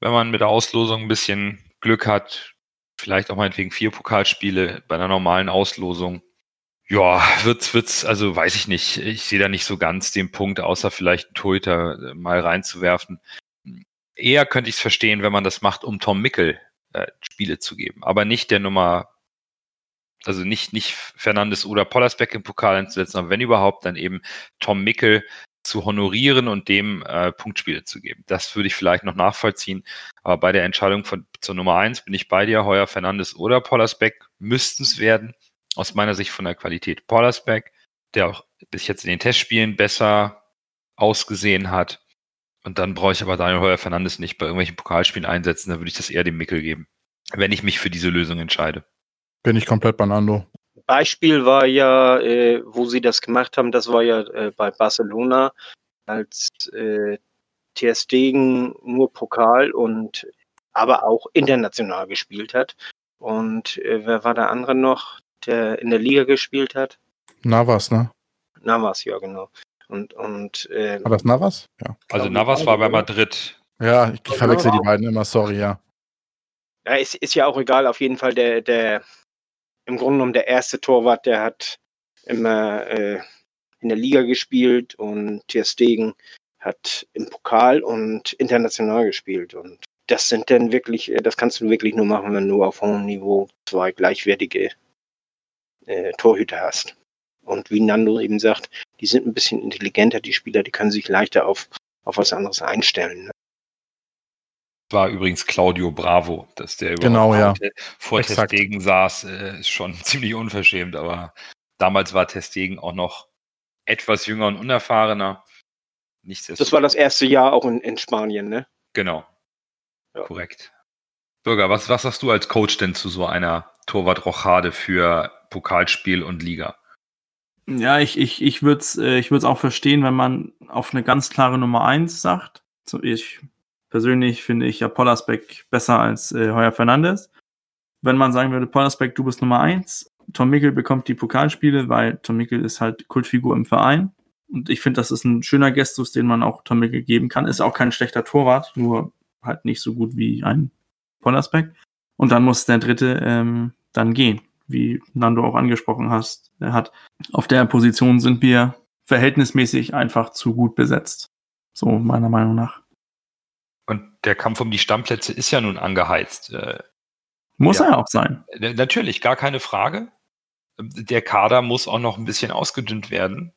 Wenn man mit der Auslosung ein bisschen Glück hat, vielleicht auch meinetwegen vier Pokalspiele bei einer normalen Auslosung. Ja, wird's, wird's, also weiß ich nicht. Ich sehe da nicht so ganz den Punkt, außer vielleicht Torhüter äh, mal reinzuwerfen. Eher könnte ich es verstehen, wenn man das macht, um Tom Mickel äh, Spiele zu geben. Aber nicht der Nummer, also nicht, nicht Fernandes oder Pollersbeck im Pokal einzusetzen, aber wenn überhaupt, dann eben Tom Mickel zu honorieren und dem äh, Punktspiele zu geben. Das würde ich vielleicht noch nachvollziehen. Aber bei der Entscheidung von, zur Nummer eins bin ich bei dir, Heuer Fernandes oder Pollersbeck müssten es werden. Aus meiner Sicht von der Qualität Pollersbeck, der auch bis jetzt in den Testspielen besser ausgesehen hat. Und dann brauche ich aber Daniel Heuer Fernandes nicht bei irgendwelchen Pokalspielen einsetzen, da würde ich das eher dem Mickel geben, wenn ich mich für diese Lösung entscheide. Bin ich komplett bei Nando. Beispiel war ja, äh, wo sie das gemacht haben, das war ja äh, bei Barcelona, als äh, TR Stegen nur Pokal und aber auch international gespielt hat. Und äh, wer war der andere noch, der in der Liga gespielt hat? Navas, ne? Navas, ja, genau. Und, und, äh, War das Navas? Ja. Also Navas war bei Madrid. Ja, ich, ich verwechsel die beiden immer, sorry, ja. Ja, ist, ist ja auch egal, auf jeden Fall der, der, im Grunde genommen der erste Torwart, der hat immer äh, in der Liga gespielt und Ter Stegen hat im Pokal und international gespielt und das sind dann wirklich, äh, das kannst du wirklich nur machen, wenn du auf hohem Niveau zwei gleichwertige äh, Torhüter hast. Und wie Nando eben sagt, die sind ein bisschen intelligenter, die Spieler, die können sich leichter auf, auf was anderes einstellen. Ne? War übrigens Claudio Bravo, dass der genau, ja. vor Exakt. Testegen saß, äh, ist schon (laughs) ziemlich unverschämt, aber damals war Testegen auch noch etwas jünger und unerfahrener. Das war das erste Jahr auch in, in Spanien, ne? Genau. Ja. Korrekt. Bürger, was, was sagst du als Coach denn zu so einer Torwart-Rochade für Pokalspiel und Liga? Ja, ich, ich, ich würde es äh, ich auch verstehen, wenn man auf eine ganz klare Nummer eins sagt. So, ich persönlich finde ich ja Pollersbeck besser als äh, Heuer Fernandes. Wenn man sagen würde, Pollersbeck, du bist Nummer eins, Tom Mickel bekommt die Pokalspiele, weil Tom Mickel ist halt Kultfigur im Verein. Und ich finde, das ist ein schöner Gestus, den man auch Tom Mickel geben kann. Ist auch kein schlechter Torwart, nur halt nicht so gut wie ein Pollersbeck. Und dann muss der dritte ähm, dann gehen, wie Nando auch angesprochen hast, er hat. Auf der Position sind wir verhältnismäßig einfach zu gut besetzt. So meiner Meinung nach. Und der Kampf um die Stammplätze ist ja nun angeheizt. Äh, Muss Ja. er auch sein. Natürlich, gar keine Frage. Der Kader muss auch noch ein bisschen ausgedünnt werden.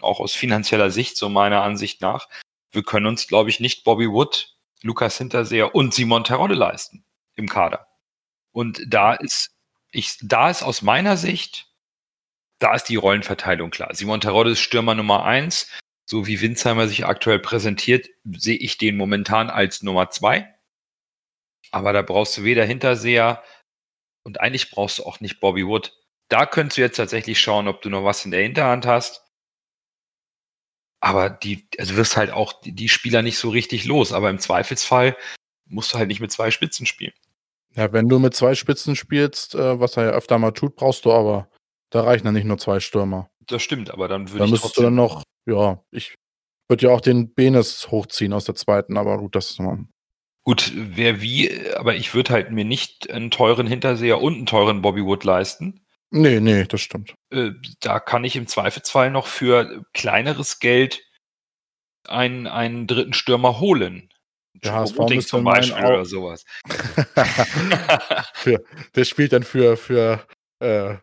Auch aus finanzieller Sicht, so meiner Ansicht nach. Wir können uns, glaube ich, nicht Bobby Wood, Lukas Hinterseher und Simon Terodde leisten im Kader. Und da ist, ich, da ist aus meiner Sicht, da ist die Rollenverteilung klar. Simon Terodde ist Stürmer Nummer eins. So wie Winsheimer sich aktuell präsentiert, sehe ich den momentan als Nummer zwei. Aber da brauchst du weder Hinterseher und eigentlich brauchst du auch nicht Bobby Wood. Da könntest du jetzt tatsächlich schauen, ob du noch was in der Hinterhand hast. Aber die, also wirst halt auch die Spieler nicht so richtig los. Aber im Zweifelsfall musst du halt nicht mit zwei Spitzen spielen. Ja, wenn du mit zwei Spitzen spielst, äh, was er ja öfter mal tut, brauchst du aber. Da reichen dann nicht nur zwei Stürmer. Das stimmt, aber dann würde Da ich müsstest du dann noch, ja, ich würde ja auch den Benes hochziehen aus der zweiten, aber gut, das ist noch. Gut, wer wie, aber ich würde halt mir nicht einen teuren Hinterseher und einen teuren Bobby Wood leisten. Nee, nee, das stimmt. Äh, da kann ich im Zweifelsfall noch für kleineres Geld einen, einen dritten Stürmer holen. Der HSV zum Beispiel oder sowas. für, der spielt dann für, für äh,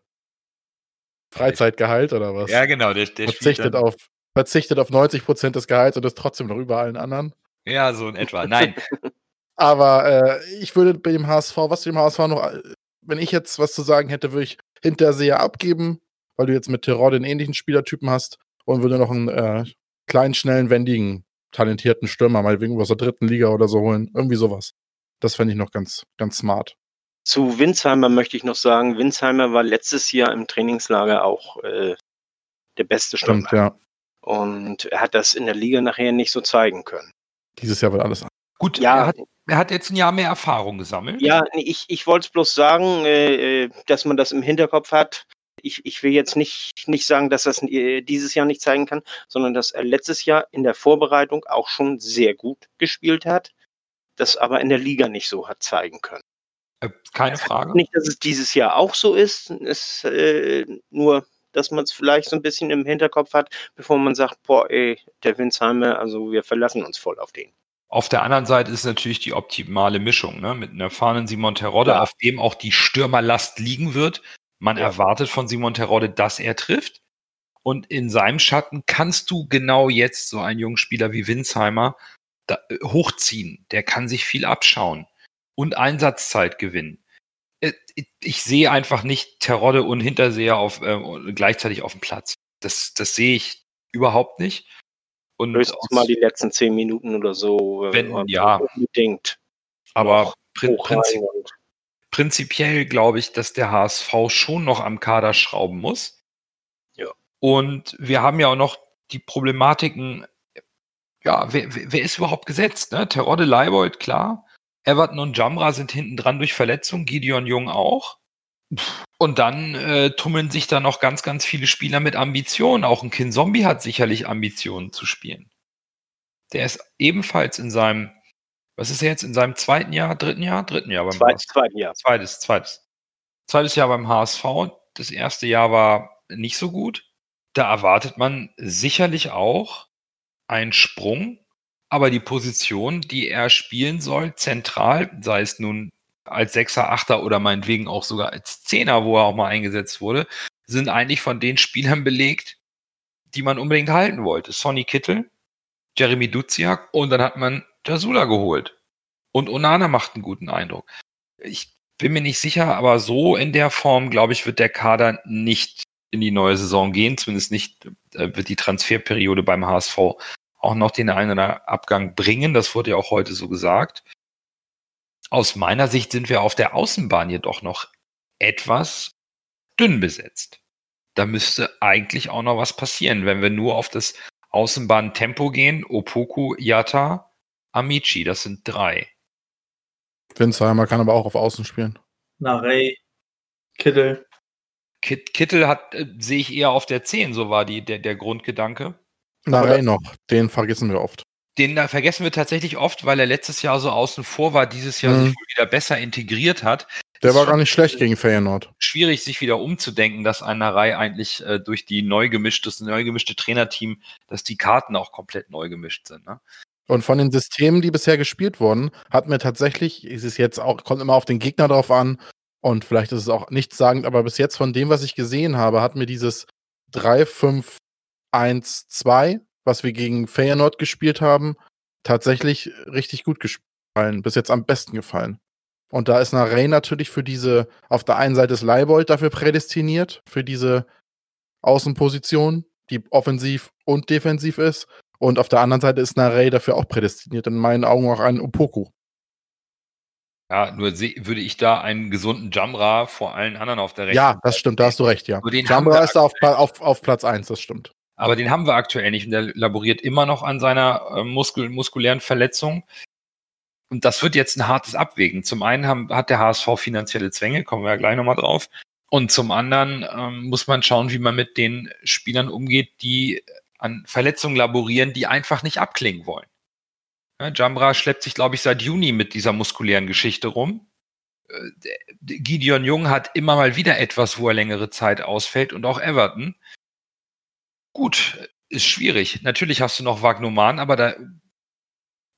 Freizeitgehalt oder was? ja, genau, der, der spielt verzichtet, dann, auf, verzichtet auf 90% des Gehalts und ist trotzdem noch über allen anderen. Ja, so in etwa. Nein, (laughs) Aber äh, ich würde bei dem HSV, was dem HSV noch, äh, wenn ich jetzt was zu sagen hätte, würde ich Hinterseher abgeben, weil du jetzt mit Terror den ähnlichen Spielertypen hast und würde noch einen äh, kleinen, schnellen, wendigen, talentierten Stürmer, mal wegen aus der dritten Liga oder so holen. Irgendwie sowas. Das fände ich noch ganz, ganz smart. Zu Winsheimer möchte ich noch sagen, Winsheimer war letztes Jahr im Trainingslager auch äh, der beste Stürmer. Stimmt, ja. Und er hat das in der Liga nachher nicht so zeigen können. Dieses Jahr wird alles an. gut, Ja, er, hat, er hat jetzt ein Jahr mehr Erfahrung gesammelt. Ja, ich, ich wollte es bloß sagen, äh, äh, dass man das im Hinterkopf hat. Ich, ich will jetzt nicht, nicht sagen, dass das äh, dieses Jahr nicht zeigen kann, sondern dass er letztes Jahr in der Vorbereitung auch schon sehr gut gespielt hat, das aber in der Liga nicht so hat zeigen können. Äh, Keine Frage. Nicht, dass es dieses Jahr auch so ist, es, äh, nur, dass man es vielleicht so ein bisschen im Hinterkopf hat, bevor man sagt, boah, ey, der Winsheimer, also wir verlassen uns voll auf den. Auf der anderen Seite ist natürlich die optimale Mischung, ne? Mit einem erfahrenen Simon Terodde, Ja. auf dem auch die Stürmerlast liegen wird. Man Ja. erwartet von Simon Terodde, dass er trifft. Und in seinem Schatten kannst du genau jetzt so einen jungen Spieler wie Winsheimer da, äh, hochziehen. Der kann sich viel abschauen und Einsatzzeit gewinnen. Äh, Ich, sehe einfach nicht Terodde und Hinterseher auf, äh, gleichzeitig auf dem Platz. Das, das sehe ich überhaupt nicht. Und Höchstens mal die letzten zehn Minuten oder so. äh, Wenn, ja. Unbedingt. aber prin prinzip prinzipiell glaube ich, dass der HSV schon noch am Kader schrauben muss. Ja. Und wir haben ja auch noch die Problematiken, ja, wer, wer ist überhaupt gesetzt? Ne? Terodde, Leibold, klar. Everton und Jamra sind hinten dran durch Verletzung, Gideon Jung auch. Und dann äh, tummeln sich da noch ganz, ganz viele Spieler mit Ambitionen. Auch ein Kin Zombie hat sicherlich Ambitionen zu spielen. Der ist ebenfalls in seinem, was ist er jetzt, in seinem zweiten Jahr, dritten Jahr, dritten Jahr beim Zweit, HSV. zweiten Jahr. Zweites, zweites. Zweites Jahr beim HSV. Das erste Jahr war nicht so gut. Da erwartet man sicherlich auch einen Sprung, aber die Position, die er spielen soll, zentral, sei es nun als Sechser, Achter oder meinetwegen auch sogar als Zehner, wo er auch mal eingesetzt wurde, sind eigentlich von den Spielern belegt, die man unbedingt halten wollte. Sonny Kittel, Jeremy Duziak und dann hat man Jasula geholt. Und Onana macht einen guten Eindruck. Ich bin mir nicht sicher, aber so in der Form, glaube ich, wird der Kader nicht in die neue Saison gehen. Zumindest nicht äh, wird die Transferperiode beim HSV auch noch den einen oder Abgang bringen. Das wurde ja auch heute so gesagt. Aus meiner Sicht sind wir auf der Außenbahn jedoch noch etwas dünn besetzt. Da müsste eigentlich auch noch was passieren, wenn wir nur auf das Außenbahn-Tempo gehen. Opoku, Yatta, Amici, das sind drei. Winsheimer kann aber auch auf Außen spielen. Narey, Kittel. Kit Kittel hat, äh, sehe ich eher auf der 10, so war die, der, der Grundgedanke. Narey noch, den vergessen wir oft. Den da vergessen wir tatsächlich oft, weil er letztes Jahr so außen vor war, dieses Jahr Mhm. sich wohl wieder besser integriert hat. Der war gar nicht schlecht gegen Feyenoord. schwierig, sich wieder umzudenken, dass eine Reihe eigentlich äh, durch die neu gemischte, das neu gemischte Trainerteam, dass die Karten auch komplett neu gemischt sind. Ne? Und von den Systemen, die bisher gespielt wurden, hat mir tatsächlich, ist es jetzt auch, kommt immer auf den Gegner drauf an und vielleicht ist es auch nichtssagend, aber bis jetzt von dem, was ich gesehen habe, hat mir dieses 3-5-1-2, was wir gegen Feyenoord gespielt haben, tatsächlich richtig gut gefallen. Bis jetzt am besten gefallen. Und da ist Narey natürlich für diese, auf der einen Seite ist Leibold dafür prädestiniert, für diese Außenposition, die offensiv und defensiv ist. Und auf der anderen Seite ist Narey dafür auch prädestiniert. In meinen Augen auch ein Opoku. Ja, nur würde ich da einen gesunden Jamra vor allen anderen auf der rechten Ja, das stimmt, da hast du recht, ja. Wir ist da auf, auf, auf Platz 1, das stimmt. Aber den haben wir aktuell nicht und der laboriert immer noch an seiner äh, Muskel muskulären Verletzung. Und das wird jetzt ein hartes Abwägen. Zum einen haben, hat der HSV finanzielle Zwänge, kommen wir ja gleich nochmal drauf. Und zum anderen ähm, muss man schauen, wie man mit den Spielern umgeht, die an Verletzungen laborieren, die einfach nicht abklingen wollen. Ja, Jambra schleppt sich, glaube ich, seit Juni mit dieser muskulären Geschichte rum. Äh, Gideon Jung hat immer mal wieder etwas, wo er längere Zeit ausfällt und auch Everton. Gut, ist schwierig. Natürlich hast du noch Wagnoman, aber da,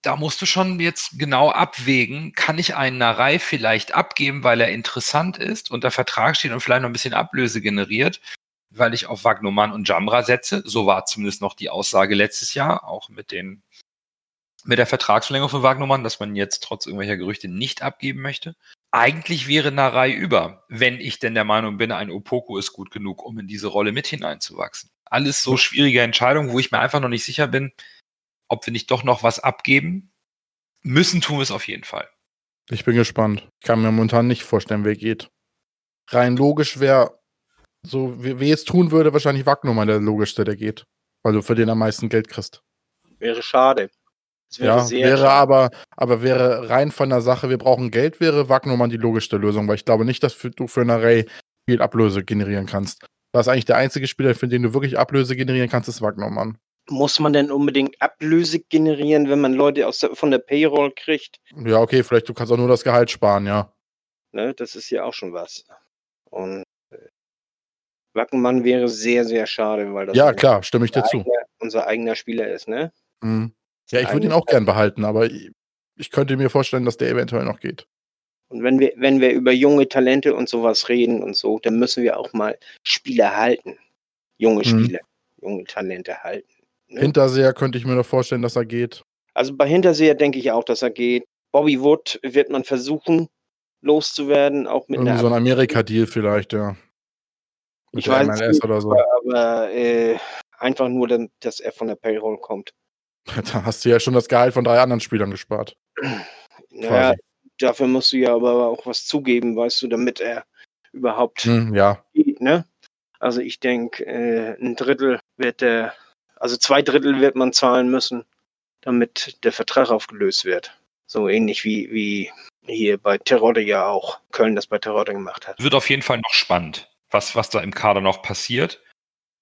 da musst du schon jetzt genau abwägen, kann ich einen Narei vielleicht abgeben, weil er interessant ist, unter Vertrag steht und vielleicht noch ein bisschen Ablöse generiert, weil ich auf Wagnoman und Jamra setze. So war zumindest noch die Aussage letztes Jahr, auch mit den mit der Vertragsverlängerung von Wagnoman, dass man jetzt trotz irgendwelcher Gerüchte nicht abgeben möchte. Eigentlich wäre Narei über, wenn ich denn der Meinung bin, ein Opoko ist gut genug, um in diese Rolle mit hineinzuwachsen. Alles so schwierige Entscheidungen, wo ich mir einfach noch nicht sicher bin, ob wir nicht doch noch was abgeben. Müssen tun wir es auf jeden Fall. Ich bin gespannt. Ich kann mir momentan nicht vorstellen, wer geht. Rein logisch wäre, so wie, es tun würde, wahrscheinlich Wagnumann der logischste, der geht. Weil du für den am meisten Geld kriegst. Wäre schade. Es ja, wäre schade. aber, aber wäre rein von der Sache, wir brauchen Geld, wäre Wagnumann die logischste Lösung, weil ich glaube nicht, dass für, du für eine Array viel Ablöse generieren kannst. Das ist eigentlich der einzige Spieler, für den du wirklich Ablöse generieren kannst, ist Wagnumann. Muss man denn unbedingt Ablöse generieren, wenn man Leute aus der, von der Payroll kriegt? Ja, okay, vielleicht du kannst auch nur das Gehalt sparen, ja. Ne, das ist ja auch schon was. Und Wackenmann wäre sehr, sehr schade, weil das Ja, klar, stimme ich dir zu. eigener, unser eigener Spieler ist, ne? Mhm. Ja, ich würde ihn auch gern behalten, aber ich, könnte mir vorstellen, dass der eventuell noch geht. Und wenn wir, wenn wir über junge Talente und sowas reden und so, dann müssen wir auch mal Spieler halten. Junge Mhm. Spieler, junge Talente halten. ne? Hinterseher könnte ich mir noch vorstellen, dass er geht. Also bei Hinterseher denke ich auch, dass er geht. Bobby Wood wird man versuchen loszuwerden, auch mit Irgendwie so ein Amerika-Deal vielleicht, ja. Mit Ich weiß MLS nicht, oder so. aber äh, einfach nur, dann- dass er von der Payroll kommt. (laughs) Da hast du ja schon das Gehalt von drei anderen Spielern gespart. (clears throat) Naja, Quasi. dafür musst du ja aber auch was zugeben, weißt du, damit er überhaupt Hm, ja. geht, ne? Also ich denke, äh, ein Drittel wird der, also zwei Drittel wird man zahlen müssen, damit der Vertrag aufgelöst wird. So ähnlich wie, wie hier bei Terodde ja auch Köln das bei Terodde gemacht hat. Wird auf jeden Fall noch spannend, was, was da im Kader noch passiert.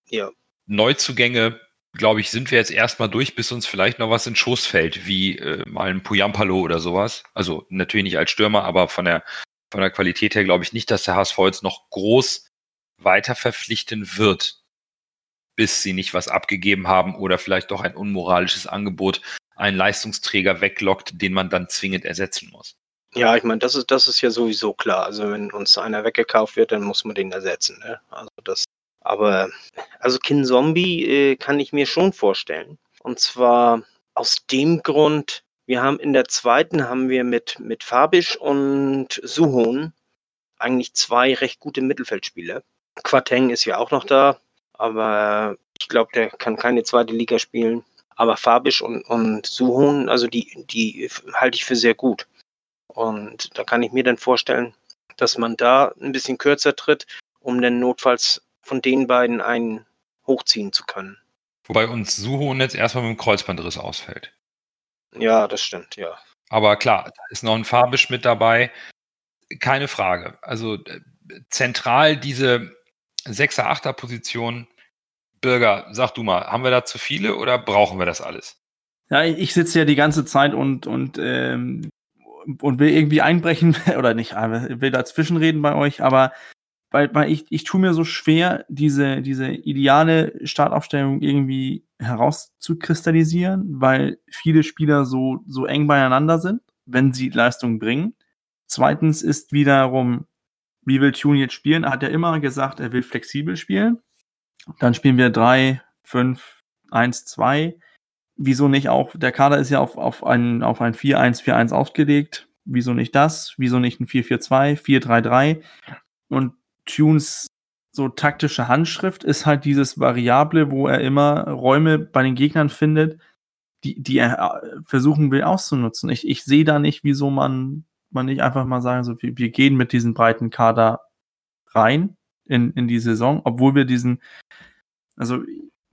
Ja. Neuzugänge, glaube ich, sind wir jetzt erstmal durch, bis uns vielleicht noch was in Schoß fällt, wie äh, mal ein Puyampalo oder sowas. Also natürlich nicht als Stürmer, aber von der, von der Qualität her glaube ich nicht, dass der HSV jetzt noch groß weiter verpflichten wird, bis sie nicht was abgegeben haben oder vielleicht doch ein unmoralisches Angebot einen Leistungsträger weglockt, den man dann zwingend ersetzen muss. Ja, ich meine, das ist, das ist ja sowieso klar. Also wenn uns einer weggekauft wird, dann muss man den ersetzen. Ne? Also das, aber also Kin Zombie äh, kann ich mir schon vorstellen. Und zwar aus dem Grund, wir haben in der zweiten haben wir mit, mit Fabisch und Suhon eigentlich zwei recht gute Mittelfeldspieler. Quateng ist ja auch noch da, aber ich glaube, der kann keine zweite Liga spielen. Aber Fabisch und, und Suhon, also die, die halte ich für sehr gut. Und da kann ich mir dann vorstellen, dass man da ein bisschen kürzer tritt, um dann notfalls von den beiden einen hochziehen zu können. Wobei uns Suhon jetzt erstmal mit dem Kreuzbandriss ausfällt. Ja, das stimmt, ja. Aber klar, da ist noch ein Fabisch mit dabei. Keine Frage. Also äh, zentral diese 6er, 8er Position. Bürger, sag du mal, haben wir da zu viele oder brauchen wir das alles? Ja, ich sitze ja die ganze Zeit und, und ähm, und will irgendwie einbrechen (laughs) oder nicht, äh, will dazwischenreden bei euch, aber weil, weil ich, ich tue mir so schwer, diese, diese ideale Startaufstellung irgendwie herauszukristallisieren, weil viele Spieler so, so eng beieinander sind, wenn sie Leistung bringen. Zweitens ist wiederum, wie will Tune jetzt spielen? Er hat ja immer gesagt, er will flexibel spielen. Dann spielen wir 3, 5, 1, 2. Wieso nicht auch, der Kader ist ja auf, auf ein, auf ein 4-1-4-1 ausgelegt. Wieso nicht das? Wieso nicht ein 4-4-2, 4-3-3? Und Tunes so taktische Handschrift ist halt dieses Variable, wo er immer Räume bei den Gegnern findet, die, die er äh, versuchen will auszunutzen. Ich, ich sehe da nicht, wieso man, man nicht einfach mal sagen, so, wir, wir gehen mit diesem breiten Kader rein in, in die Saison, obwohl wir diesen, also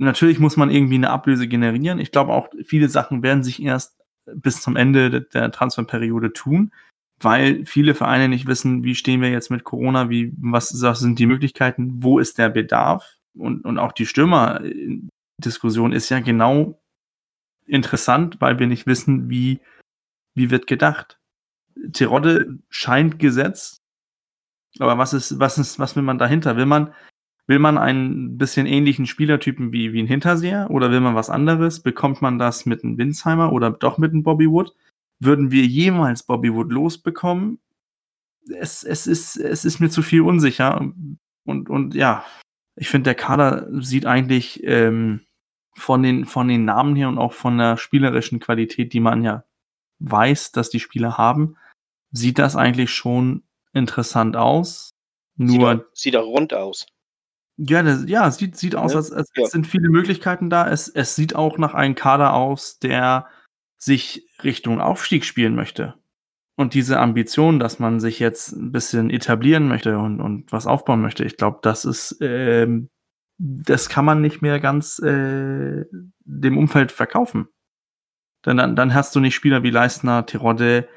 natürlich muss man irgendwie eine Ablöse generieren. Ich glaube auch, viele Sachen werden sich erst bis zum Ende der Transferperiode tun weil viele Vereine nicht wissen, wie stehen wir jetzt mit Corona, wie, was, was sind die Möglichkeiten, wo ist der Bedarf? Und, und auch die Stürmer-Diskussion ist ja genau interessant, weil wir nicht wissen, wie, wie wird gedacht. Terodde scheint gesetzt, aber was ist, was ist, was will man dahinter? Will man, will man einen bisschen ähnlichen Spielertypen wie, wie ein Hinterseher oder will man was anderes? Bekommt man das mit einem Winsheimer oder doch mit einem Bobby Wood? Würden wir jemals Bobby Wood losbekommen? Es, es, ist, es ist mir zu viel unsicher. Und, und ja, ich finde, der Kader sieht eigentlich ähm, von, den, von den Namen her und auch von der spielerischen Qualität, die man ja weiß, dass die Spieler haben, sieht das eigentlich schon interessant aus. Nur sieht auch, sieht auch rund aus. Ja, das, ja, sieht, sieht aus, ja, als, als ja. es sind viele Möglichkeiten da. Es, es sieht auch nach einem Kader aus, der sich Richtung Aufstieg spielen möchte und diese Ambition, dass man sich jetzt ein bisschen etablieren möchte und, und was aufbauen möchte, ich glaube, das ist, äh, das kann man nicht mehr ganz äh, dem Umfeld verkaufen. Denn dann, dann hast du nicht Spieler wie Leistner, Tirode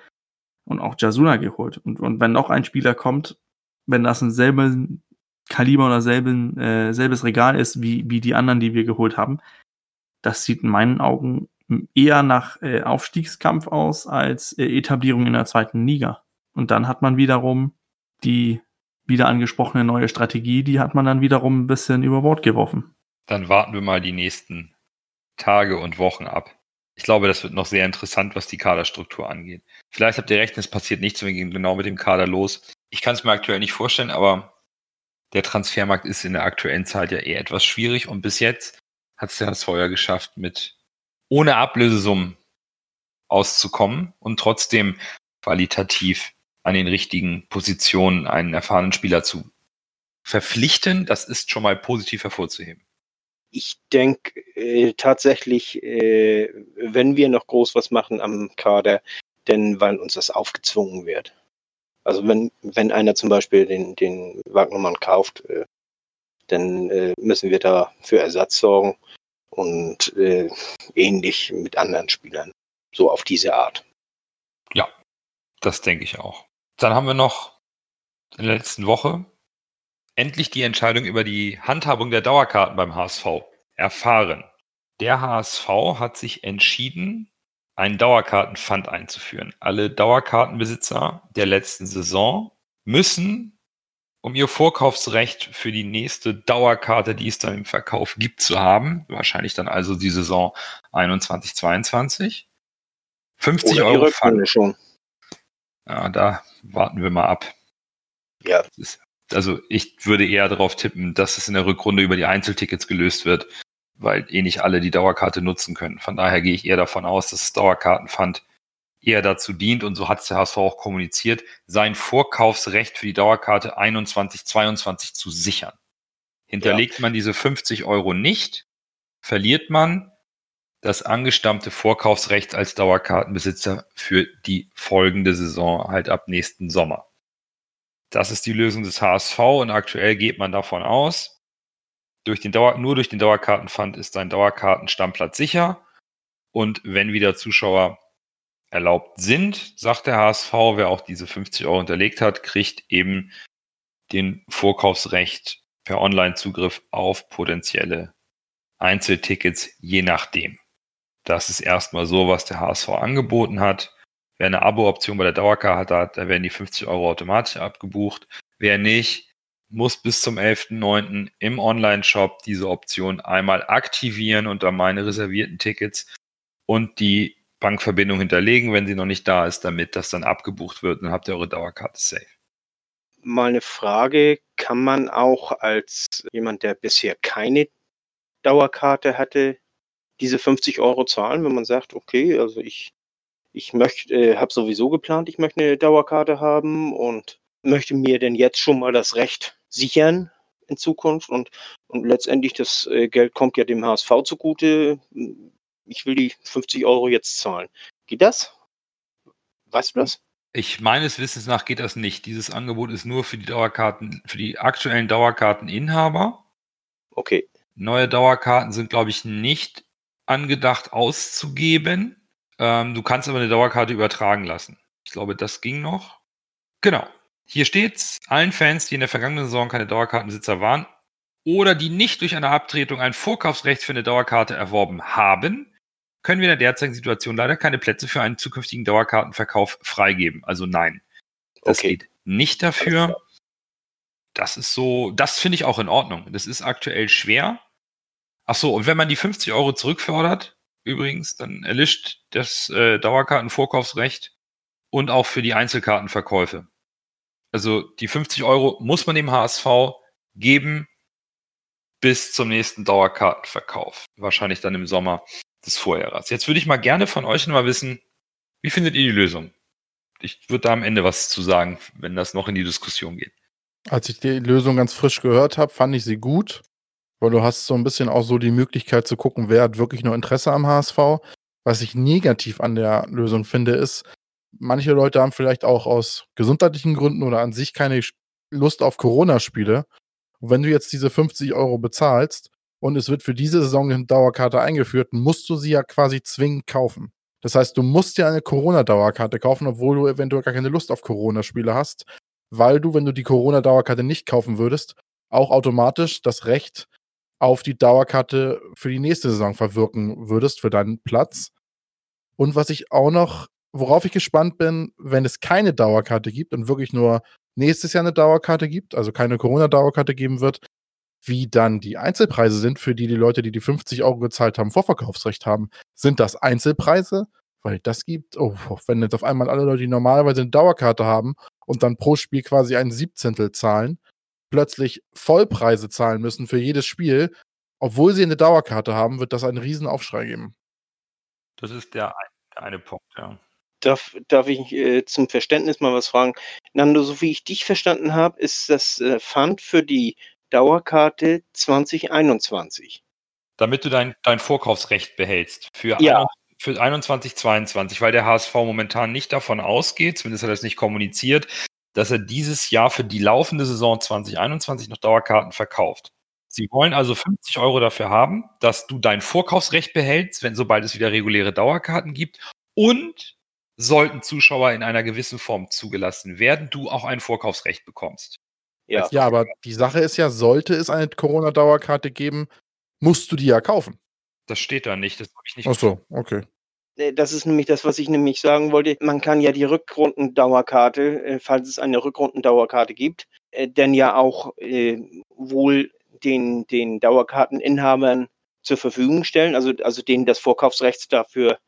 und auch Jasuna geholt. Und, und wenn noch ein Spieler kommt, wenn das ein selben Kaliber oder selben, äh, selbes Regal ist wie, wie die anderen, die wir geholt haben, das sieht in meinen Augen eher nach äh, Aufstiegskampf aus als äh, Etablierung in der zweiten Liga. Und dann hat man wiederum die wieder angesprochene neue Strategie, die hat man dann wiederum ein bisschen über Bord geworfen. Dann warten wir mal die nächsten Tage und Wochen ab. Ich glaube, das wird noch sehr interessant, was die Kaderstruktur angeht. Vielleicht habt ihr recht, es passiert nichts, wir gehen genau mit dem Kader los. Ich kann es mir aktuell nicht vorstellen, aber der Transfermarkt ist in der aktuellen Zeit ja eher etwas schwierig und bis jetzt hat es ja das Feuer geschafft, mit ohne Ablösesummen auszukommen und trotzdem qualitativ an den richtigen Positionen einen erfahrenen Spieler zu verpflichten, das ist schon mal positiv hervorzuheben. Ich denke äh, tatsächlich, äh, wenn wir noch groß was machen am Kader, denn weil uns das aufgezwungen wird. Also wenn, wenn einer zum Beispiel den, den Wagnermann kauft, äh, dann äh, müssen wir da für Ersatz sorgen und äh, ähnlich mit anderen Spielern. So auf diese Art. Ja, das denke ich auch. Dann haben wir noch in der letzten Woche endlich die Entscheidung über die Handhabung der Dauerkarten beim HSV erfahren. Der HSV hat sich entschieden, einen Dauerkartenpfand einzuführen. Alle Dauerkartenbesitzer der letzten Saison müssen um ihr Vorkaufsrecht für die nächste Dauerkarte, die es dann im Verkauf gibt, zu haben. Wahrscheinlich dann also die Saison 21, 22. 50 Oder Euro Pfand. schon. Ja, da warten wir mal ab. Ja. Ist, also ich würde eher darauf tippen, dass es in der Rückrunde über die Einzeltickets gelöst wird, weil eh nicht alle die Dauerkarte nutzen können. Von daher gehe ich eher davon aus, dass es Dauerkartenpfand eher dazu dient, und so hat es der HSV auch kommuniziert, sein Vorkaufsrecht für die Dauerkarte 21-22 zu sichern. Hinterlegt ja. man diese 50 Euro nicht, verliert man das angestammte Vorkaufsrecht als Dauerkartenbesitzer für die folgende Saison halt ab nächsten Sommer. Das ist die Lösung des HSV und aktuell geht man davon aus, durch den Dauer, nur durch den Dauerkartenfund ist ein Dauerkartenstammplatz sicher und wenn wieder Zuschauer erlaubt sind, sagt der HSV, wer auch diese 50 Euro unterlegt hat, kriegt eben den Vorkaufsrecht per Online-Zugriff auf potenzielle Einzeltickets, je nachdem. Das ist erstmal so, was der HSV angeboten hat. Wer eine Abo-Option bei der Dauerkarte hat, da werden die 50 Euro automatisch abgebucht. Wer nicht, muss bis zum 11.09. im Online-Shop diese Option einmal aktivieren unter meine reservierten Tickets und die Bankverbindung hinterlegen, wenn sie noch nicht da ist, damit das dann abgebucht wird. Dann habt ihr eure Dauerkarte safe. Mal eine Frage, kann man auch als jemand, der bisher keine Dauerkarte hatte, diese 50 Euro zahlen, wenn man sagt, okay, also ich, ich äh, habe sowieso geplant, ich möchte eine Dauerkarte haben und möchte mir denn jetzt schon mal das Recht sichern in Zukunft und, und letztendlich das äh, Geld kommt ja dem HSV zugute. Ich will die 50 Euro jetzt zahlen. Geht das? Weißt du das? Ich meines Wissens nach geht das nicht. Dieses Angebot ist nur für die Dauerkarten, für die aktuellen Dauerkarteninhaber. Okay. Neue Dauerkarten sind, glaube ich, nicht angedacht auszugeben. Ähm, du kannst aber eine Dauerkarte übertragen lassen. Ich glaube, das ging noch. Genau. Hier steht's. Allen Fans, die in der vergangenen Saison keine Dauerkartenbesitzer waren oder die nicht durch eine Abtretung ein Vorkaufsrecht für eine Dauerkarte erworben haben, können wir in der derzeitigen Situation leider keine Plätze für einen zukünftigen Dauerkartenverkauf freigeben. Also nein. Das okay. geht nicht dafür. Das ist so, das finde ich auch in Ordnung. Das ist aktuell schwer. Ach so, und wenn man die 50 Euro zurückfordert, übrigens, dann erlischt das äh, Dauerkartenvorkaufsrecht und auch für die Einzelkartenverkäufe. Also die 50 Euro muss man dem HSV geben bis zum nächsten Dauerkartenverkauf. Wahrscheinlich dann im Sommer des Vorjahres. Jetzt würde ich mal gerne von euch nochmal wissen, wie findet ihr die Lösung? Ich würde da am Ende was zu sagen, wenn das noch in die Diskussion geht. Als ich die Lösung ganz frisch gehört habe, fand ich sie gut, weil du hast so ein bisschen auch so die Möglichkeit zu gucken, wer hat wirklich nur Interesse am HSV. Was ich negativ an der Lösung finde, ist, manche Leute haben vielleicht auch aus gesundheitlichen Gründen oder an sich keine Lust auf Corona-Spiele. Wenn du jetzt diese 50 Euro bezahlst und es wird für diese Saison eine Dauerkarte eingeführt, musst du sie ja quasi zwingend kaufen. Das heißt, du musst dir eine Corona-Dauerkarte kaufen, obwohl du eventuell gar keine Lust auf Corona-Spiele hast, weil du, wenn du die Corona-Dauerkarte nicht kaufen würdest, auch automatisch das Recht auf die Dauerkarte für die nächste Saison verwirken würdest, für deinen Platz. Und was ich auch noch worauf ich gespannt bin, wenn es keine Dauerkarte gibt und wirklich nur nächstes Jahr eine Dauerkarte gibt, also keine Corona-Dauerkarte geben wird, wie dann die Einzelpreise sind, für die die Leute, die die 50 Euro gezahlt haben, Vorverkaufsrecht haben. Sind das Einzelpreise? Weil das gibt, oh, wenn jetzt auf einmal alle Leute, die normalerweise eine Dauerkarte haben und dann pro Spiel quasi ein Siebzehntel zahlen, plötzlich Vollpreise zahlen müssen für jedes Spiel, obwohl sie eine Dauerkarte haben, wird das einen riesen Aufschrei geben. Das ist der eine Punkt, ja. Darf, darf ich äh, zum Verständnis mal was fragen? Nando, so wie ich dich verstanden habe, ist das äh, Fund für die Dauerkarte 2021. Damit du dein, dein Vorkaufsrecht behältst für, ja. für 21, 22, weil der HSV momentan nicht davon ausgeht, zumindest hat er es nicht kommuniziert, dass er dieses Jahr für die laufende Saison 2021 noch Dauerkarten verkauft. Sie wollen also 50 Euro dafür haben, dass du dein Vorkaufsrecht behältst, wenn sobald es wieder reguläre Dauerkarten gibt und sollten Zuschauer in einer gewissen Form zugelassen werden, du auch ein Vorkaufsrecht bekommst. Ja. ja, aber die Sache ist ja, sollte es eine Corona-Dauerkarte geben, musst du die ja kaufen. Das steht da nicht, das habe ich nicht. Ach so, okay. Äh, das ist nämlich das, was ich nämlich sagen wollte. Man kann ja die Rückrundendauerkarte, äh, falls es eine Rückrundendauerkarte gibt, äh, denn ja auch äh, wohl den, den Dauerkarteninhabern zur Verfügung stellen, also, also denen das Vorkaufsrecht dafür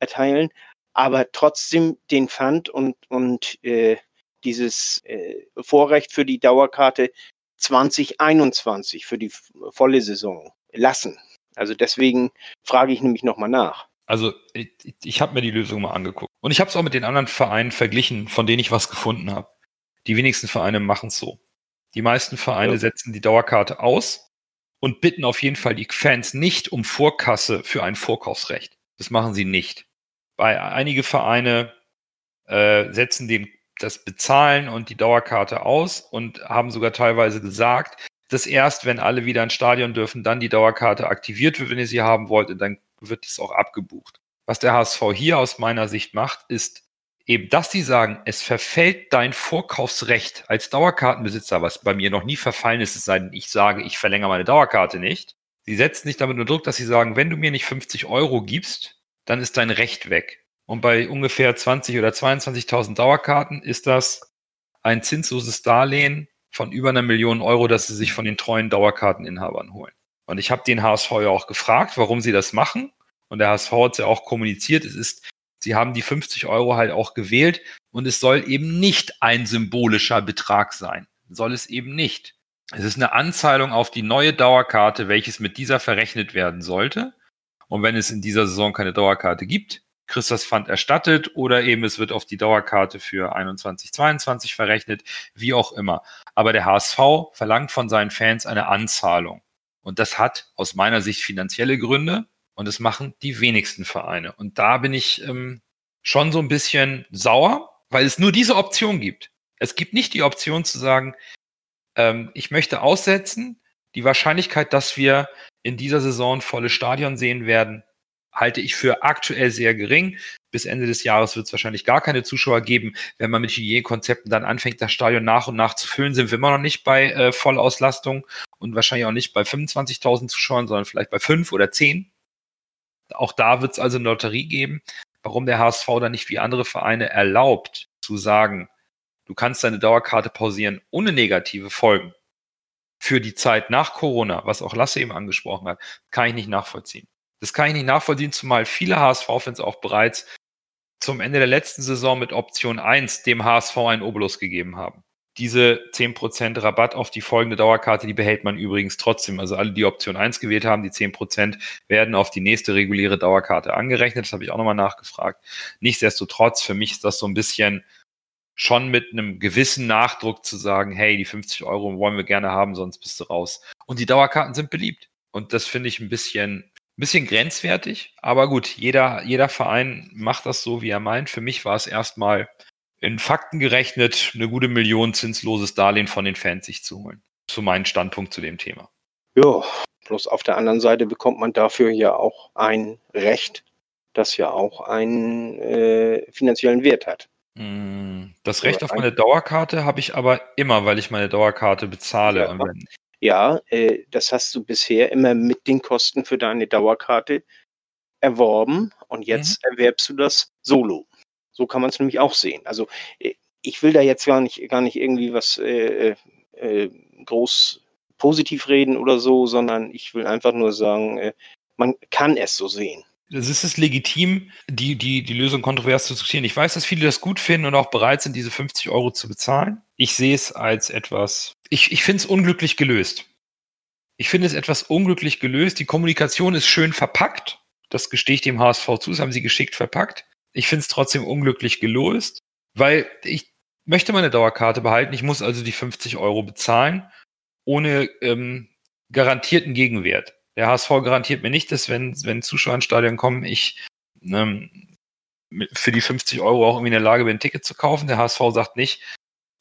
erteilen aber trotzdem den Pfand und, und äh, dieses äh, Vorrecht für die Dauerkarte 2021 für die volle Saison lassen. Also deswegen frage ich nämlich nochmal nach. Also ich, ich habe mir die Lösung mal angeguckt. Und ich habe es auch mit den anderen Vereinen verglichen, von denen ich was gefunden habe. Die wenigsten Vereine machen es so. Die meisten Vereine ja. setzen die Dauerkarte aus und bitten auf jeden Fall die Fans nicht um Vorkasse für ein Vorkaufsrecht. Das machen sie nicht bei einige Vereine äh, setzen den, das Bezahlen und die Dauerkarte aus und haben sogar teilweise gesagt, dass erst, wenn alle wieder ins Stadion dürfen, dann die Dauerkarte aktiviert wird, wenn ihr sie haben wollt, und dann wird dies auch abgebucht. Was der HSV hier aus meiner Sicht macht, ist eben, dass sie sagen, es verfällt dein Vorkaufsrecht als Dauerkartenbesitzer, was bei mir noch nie verfallen ist, es sei denn, ich sage, ich verlängere meine Dauerkarte nicht. Sie setzen nicht damit unter Druck, dass sie sagen, wenn du mir nicht 50 Euro gibst, dann ist dein Recht weg. Und bei ungefähr 20 oder 22.000 Dauerkarten ist das ein zinsloses Darlehen von über einer Million Euro, das sie sich von den treuen Dauerkarteninhabern holen. Und ich habe den HSV ja auch gefragt, warum sie das machen. Und der HSV hat es ja auch kommuniziert. Es ist, sie haben die 50 Euro halt auch gewählt und es soll eben nicht ein symbolischer Betrag sein. Soll es eben nicht. Es ist eine Anzahlung auf die neue Dauerkarte, welches mit dieser verrechnet werden sollte. Und wenn es in dieser Saison keine Dauerkarte gibt, kriegst das Pfand erstattet oder eben es wird auf die Dauerkarte für 21, 22 verrechnet, wie auch immer. Aber der HSV verlangt von seinen Fans eine Anzahlung. Und das hat aus meiner Sicht finanzielle Gründe und das machen die wenigsten Vereine. Und da bin ich ähm, schon so ein bisschen sauer, weil es nur diese Option gibt. Es gibt nicht die Option zu sagen, ähm, ich möchte aussetzen. Die Wahrscheinlichkeit, dass wir in dieser Saison volle Stadion sehen werden, halte ich für aktuell sehr gering. Bis Ende des Jahres wird es wahrscheinlich gar keine Zuschauer geben. Wenn man mit Hygienekonzepten dann anfängt, das Stadion nach und nach zu füllen, sind wir immer noch nicht bei äh, Vollauslastung und wahrscheinlich auch nicht bei 25.000 Zuschauern, sondern vielleicht bei fünf oder zehn. Auch da wird es also eine Lotterie geben. Warum der HSV dann nicht wie andere Vereine erlaubt, zu sagen, du kannst deine Dauerkarte pausieren ohne negative Folgen für die Zeit nach Corona, was auch Lasse eben angesprochen hat, kann ich nicht nachvollziehen. Das kann ich nicht nachvollziehen, zumal viele HSV-Fans auch bereits zum Ende der letzten Saison mit Option 1 dem HSV einen Obolus gegeben haben. Diese 10% Rabatt auf die folgende Dauerkarte, die behält man übrigens trotzdem. Also alle, die Option 1 gewählt haben, die 10% werden auf die nächste reguläre Dauerkarte angerechnet. Das habe ich auch nochmal nachgefragt. Nichtsdestotrotz, für mich ist das so ein bisschen schon mit einem gewissen Nachdruck zu sagen, hey, die 50 Euro wollen wir gerne haben, sonst bist du raus. Und die Dauerkarten sind beliebt. Und das finde ich ein bisschen, ein bisschen grenzwertig. Aber gut, jeder, jeder Verein macht das so, wie er meint. Für mich war es erstmal in Fakten gerechnet, eine gute Million zinsloses Darlehen von den Fans sich zu holen. Zu meinem Standpunkt zu dem Thema. Ja, bloß auf der anderen Seite bekommt man dafür ja auch ein Recht, das ja auch einen äh, finanziellen Wert hat. Hm, das Recht auf meine Dauerkarte habe ich aber immer, weil ich meine Dauerkarte bezahle. Ja, ja äh, das hast du bisher immer mit den Kosten für deine Dauerkarte erworben und jetzt mhm. erwerbst du das solo. So kann man es nämlich auch sehen. Also äh, ich will da jetzt gar nicht, gar nicht irgendwie was äh, äh, groß positiv reden oder so, sondern ich will einfach nur sagen, äh, man kann es so sehen. Es ist legitim, die, die, die Lösung kontrovers zu diskutieren. Ich weiß, dass viele das gut finden und auch bereit sind, diese 50 Euro zu bezahlen. Ich sehe es als etwas, ich, ich finde es unglücklich gelöst. Ich finde es etwas unglücklich gelöst. Die Kommunikation ist schön verpackt. Das gestehe ich dem HSV zu. Das haben sie geschickt verpackt. Ich finde es trotzdem unglücklich gelöst, weil ich möchte meine Dauerkarte behalten. Ich muss also die 50 Euro bezahlen, ohne ähm, garantierten Gegenwert. Der HSV garantiert mir nicht, dass wenn, wenn Zuschauer ins Stadion kommen, ich ähm, für die 50 Euro auch irgendwie in der Lage bin, ein Ticket zu kaufen. Der HSV sagt nicht,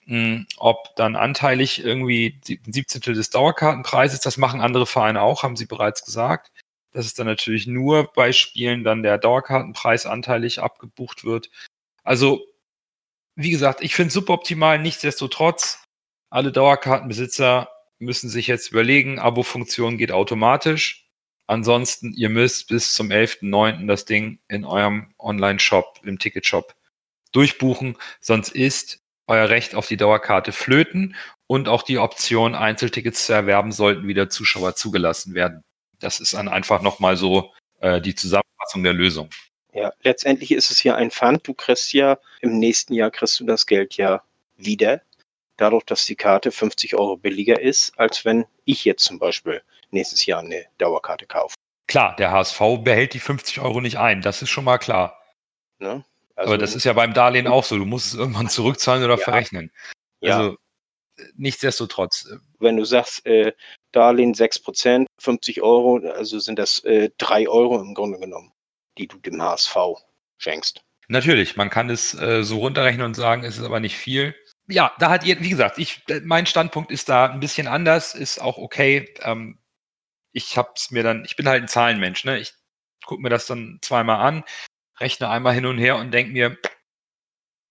mh, hm, ob dann anteilig irgendwie ein Siebzehntel des Dauerkartenpreises, das machen andere Vereine auch, haben sie bereits gesagt dass es dann natürlich nur bei Spielen dann der Dauerkartenpreis anteilig abgebucht wird. Also, wie gesagt, ich finde es suboptimal. Nichtsdestotrotz, alle Dauerkartenbesitzer müssen sich jetzt überlegen, Abo-Funktion geht automatisch. Ansonsten, ihr müsst bis zum 11.09. das Ding in eurem Online-Shop, im Ticketshop durchbuchen. Sonst ist euer Recht auf die Dauerkarte flöten und auch die Option, Einzeltickets zu erwerben, sollten wieder Zuschauer zugelassen werden. Das ist dann einfach nochmal so äh, die Zusammenfassung der Lösung. Ja, letztendlich ist es ja ein Pfand. Du kriegst ja im nächsten Jahr kriegst du das Geld ja wieder. Dadurch, dass die Karte 50 Euro billiger ist, als wenn ich jetzt zum Beispiel nächstes Jahr eine Dauerkarte kaufe. Klar, der HSV behält die 50 Euro nicht ein, das ist schon mal klar. Ne? Also, Aber das ist ja beim Darlehen auch so. Du musst es irgendwann zurückzahlen oder ja. verrechnen. Ja. Also nichtsdestotrotz. Äh, wenn du sagst, äh, Darlehen 6%, 50 Euro, also sind das äh, 3 Euro im Grunde genommen, die du dem HSV schenkst. Natürlich, man kann es äh, so runterrechnen und sagen, es ist aber nicht viel. Ja, da hat ihr, wie gesagt, ich, mein Standpunkt ist da ein bisschen anders, ist auch okay. Ähm, ich hab's mir dann, ich bin halt ein Zahlenmensch, ne? Ich gucke mir das dann zweimal an, rechne einmal hin und her und denke mir,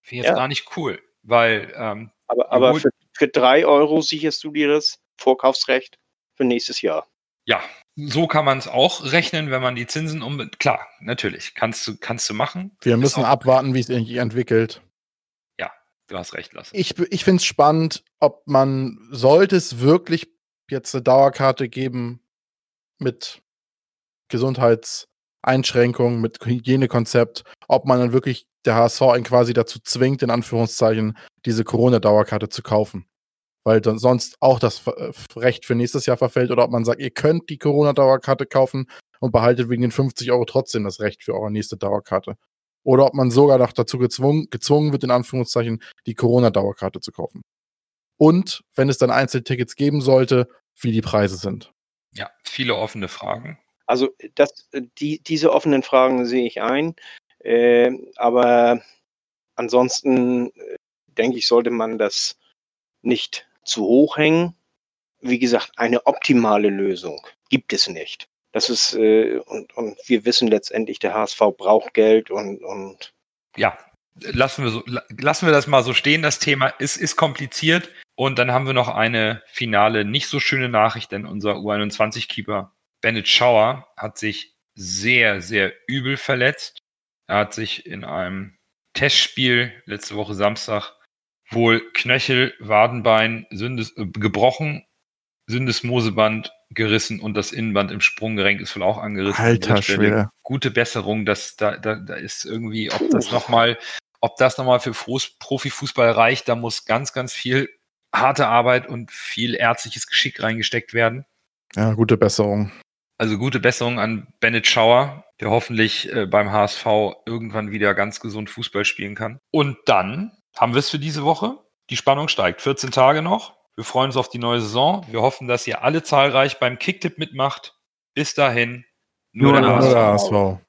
finde jetzt ja. gar nicht cool, weil ähm, aber, aber für, für drei Euro sicherst du dir das Vorkaufsrecht für nächstes Jahr. Ja, so kann man es auch rechnen, wenn man die Zinsen um. Klar, natürlich, kannst du, kannst du machen. Wir müssen abwarten, wie es sich entwickelt. Du hast recht, Lasse. Ich, ich finde es spannend, ob man, sollte es wirklich jetzt eine Dauerkarte geben mit Gesundheitseinschränkungen, mit Hygienekonzept, ob man dann wirklich der HSV einen quasi dazu zwingt, in Anführungszeichen, diese Corona-Dauerkarte zu kaufen weil dann sonst auch das äh, Recht für nächstes Jahr verfällt oder ob man sagt, ihr könnt die Corona-Dauerkarte kaufen und behaltet wegen den 50 Euro trotzdem das Recht für eure nächste Dauerkarte. Oder ob man sogar noch dazu gezwungen, gezwungen wird, in Anführungszeichen, die Corona-Dauerkarte zu kaufen. Und wenn es dann Einzeltickets geben sollte, wie die Preise sind. Ja, viele offene Fragen. Also das, die, diese offenen Fragen sehe ich ein. Äh, aber ansonsten äh, denke ich, sollte man das nicht zu hoch hängen. Wie gesagt, eine optimale Lösung gibt es nicht. Das ist, äh, und, und wir wissen letztendlich, der HSV braucht Geld und, und ja, lassen wir, so, lassen wir das mal so stehen. Das Thema ist, ist kompliziert. Und dann haben wir noch eine finale, nicht so schöne Nachricht, denn unser U21-Keeper Bennett Schauer hat sich sehr, sehr übel verletzt. Er hat sich in einem Testspiel letzte Woche Samstag wohl Knöchel, Wadenbein Sündes, äh, gebrochen, Syndesmoseband gerissen und das Innenband im Sprunggelenk ist wohl auch angerissen. Alter Schwede. Gute Besserung, dass da, da, da ist irgendwie, ob das nochmal, ob das nochmal für Profifußball reicht, da muss ganz, ganz viel harte Arbeit und viel ärztliches Geschick reingesteckt werden. Ja, gute Besserung. Also gute Besserung an Bennett Schauer, der hoffentlich äh, beim HSV irgendwann wieder ganz gesund Fußball spielen kann. Und dann haben wir es für diese Woche. Die Spannung steigt. 14 Tage noch. Wir freuen uns auf die neue Saison. Wir hoffen, dass ihr alle zahlreich beim Kicktipp mitmacht. Bis dahin. Nur, nur der HSV.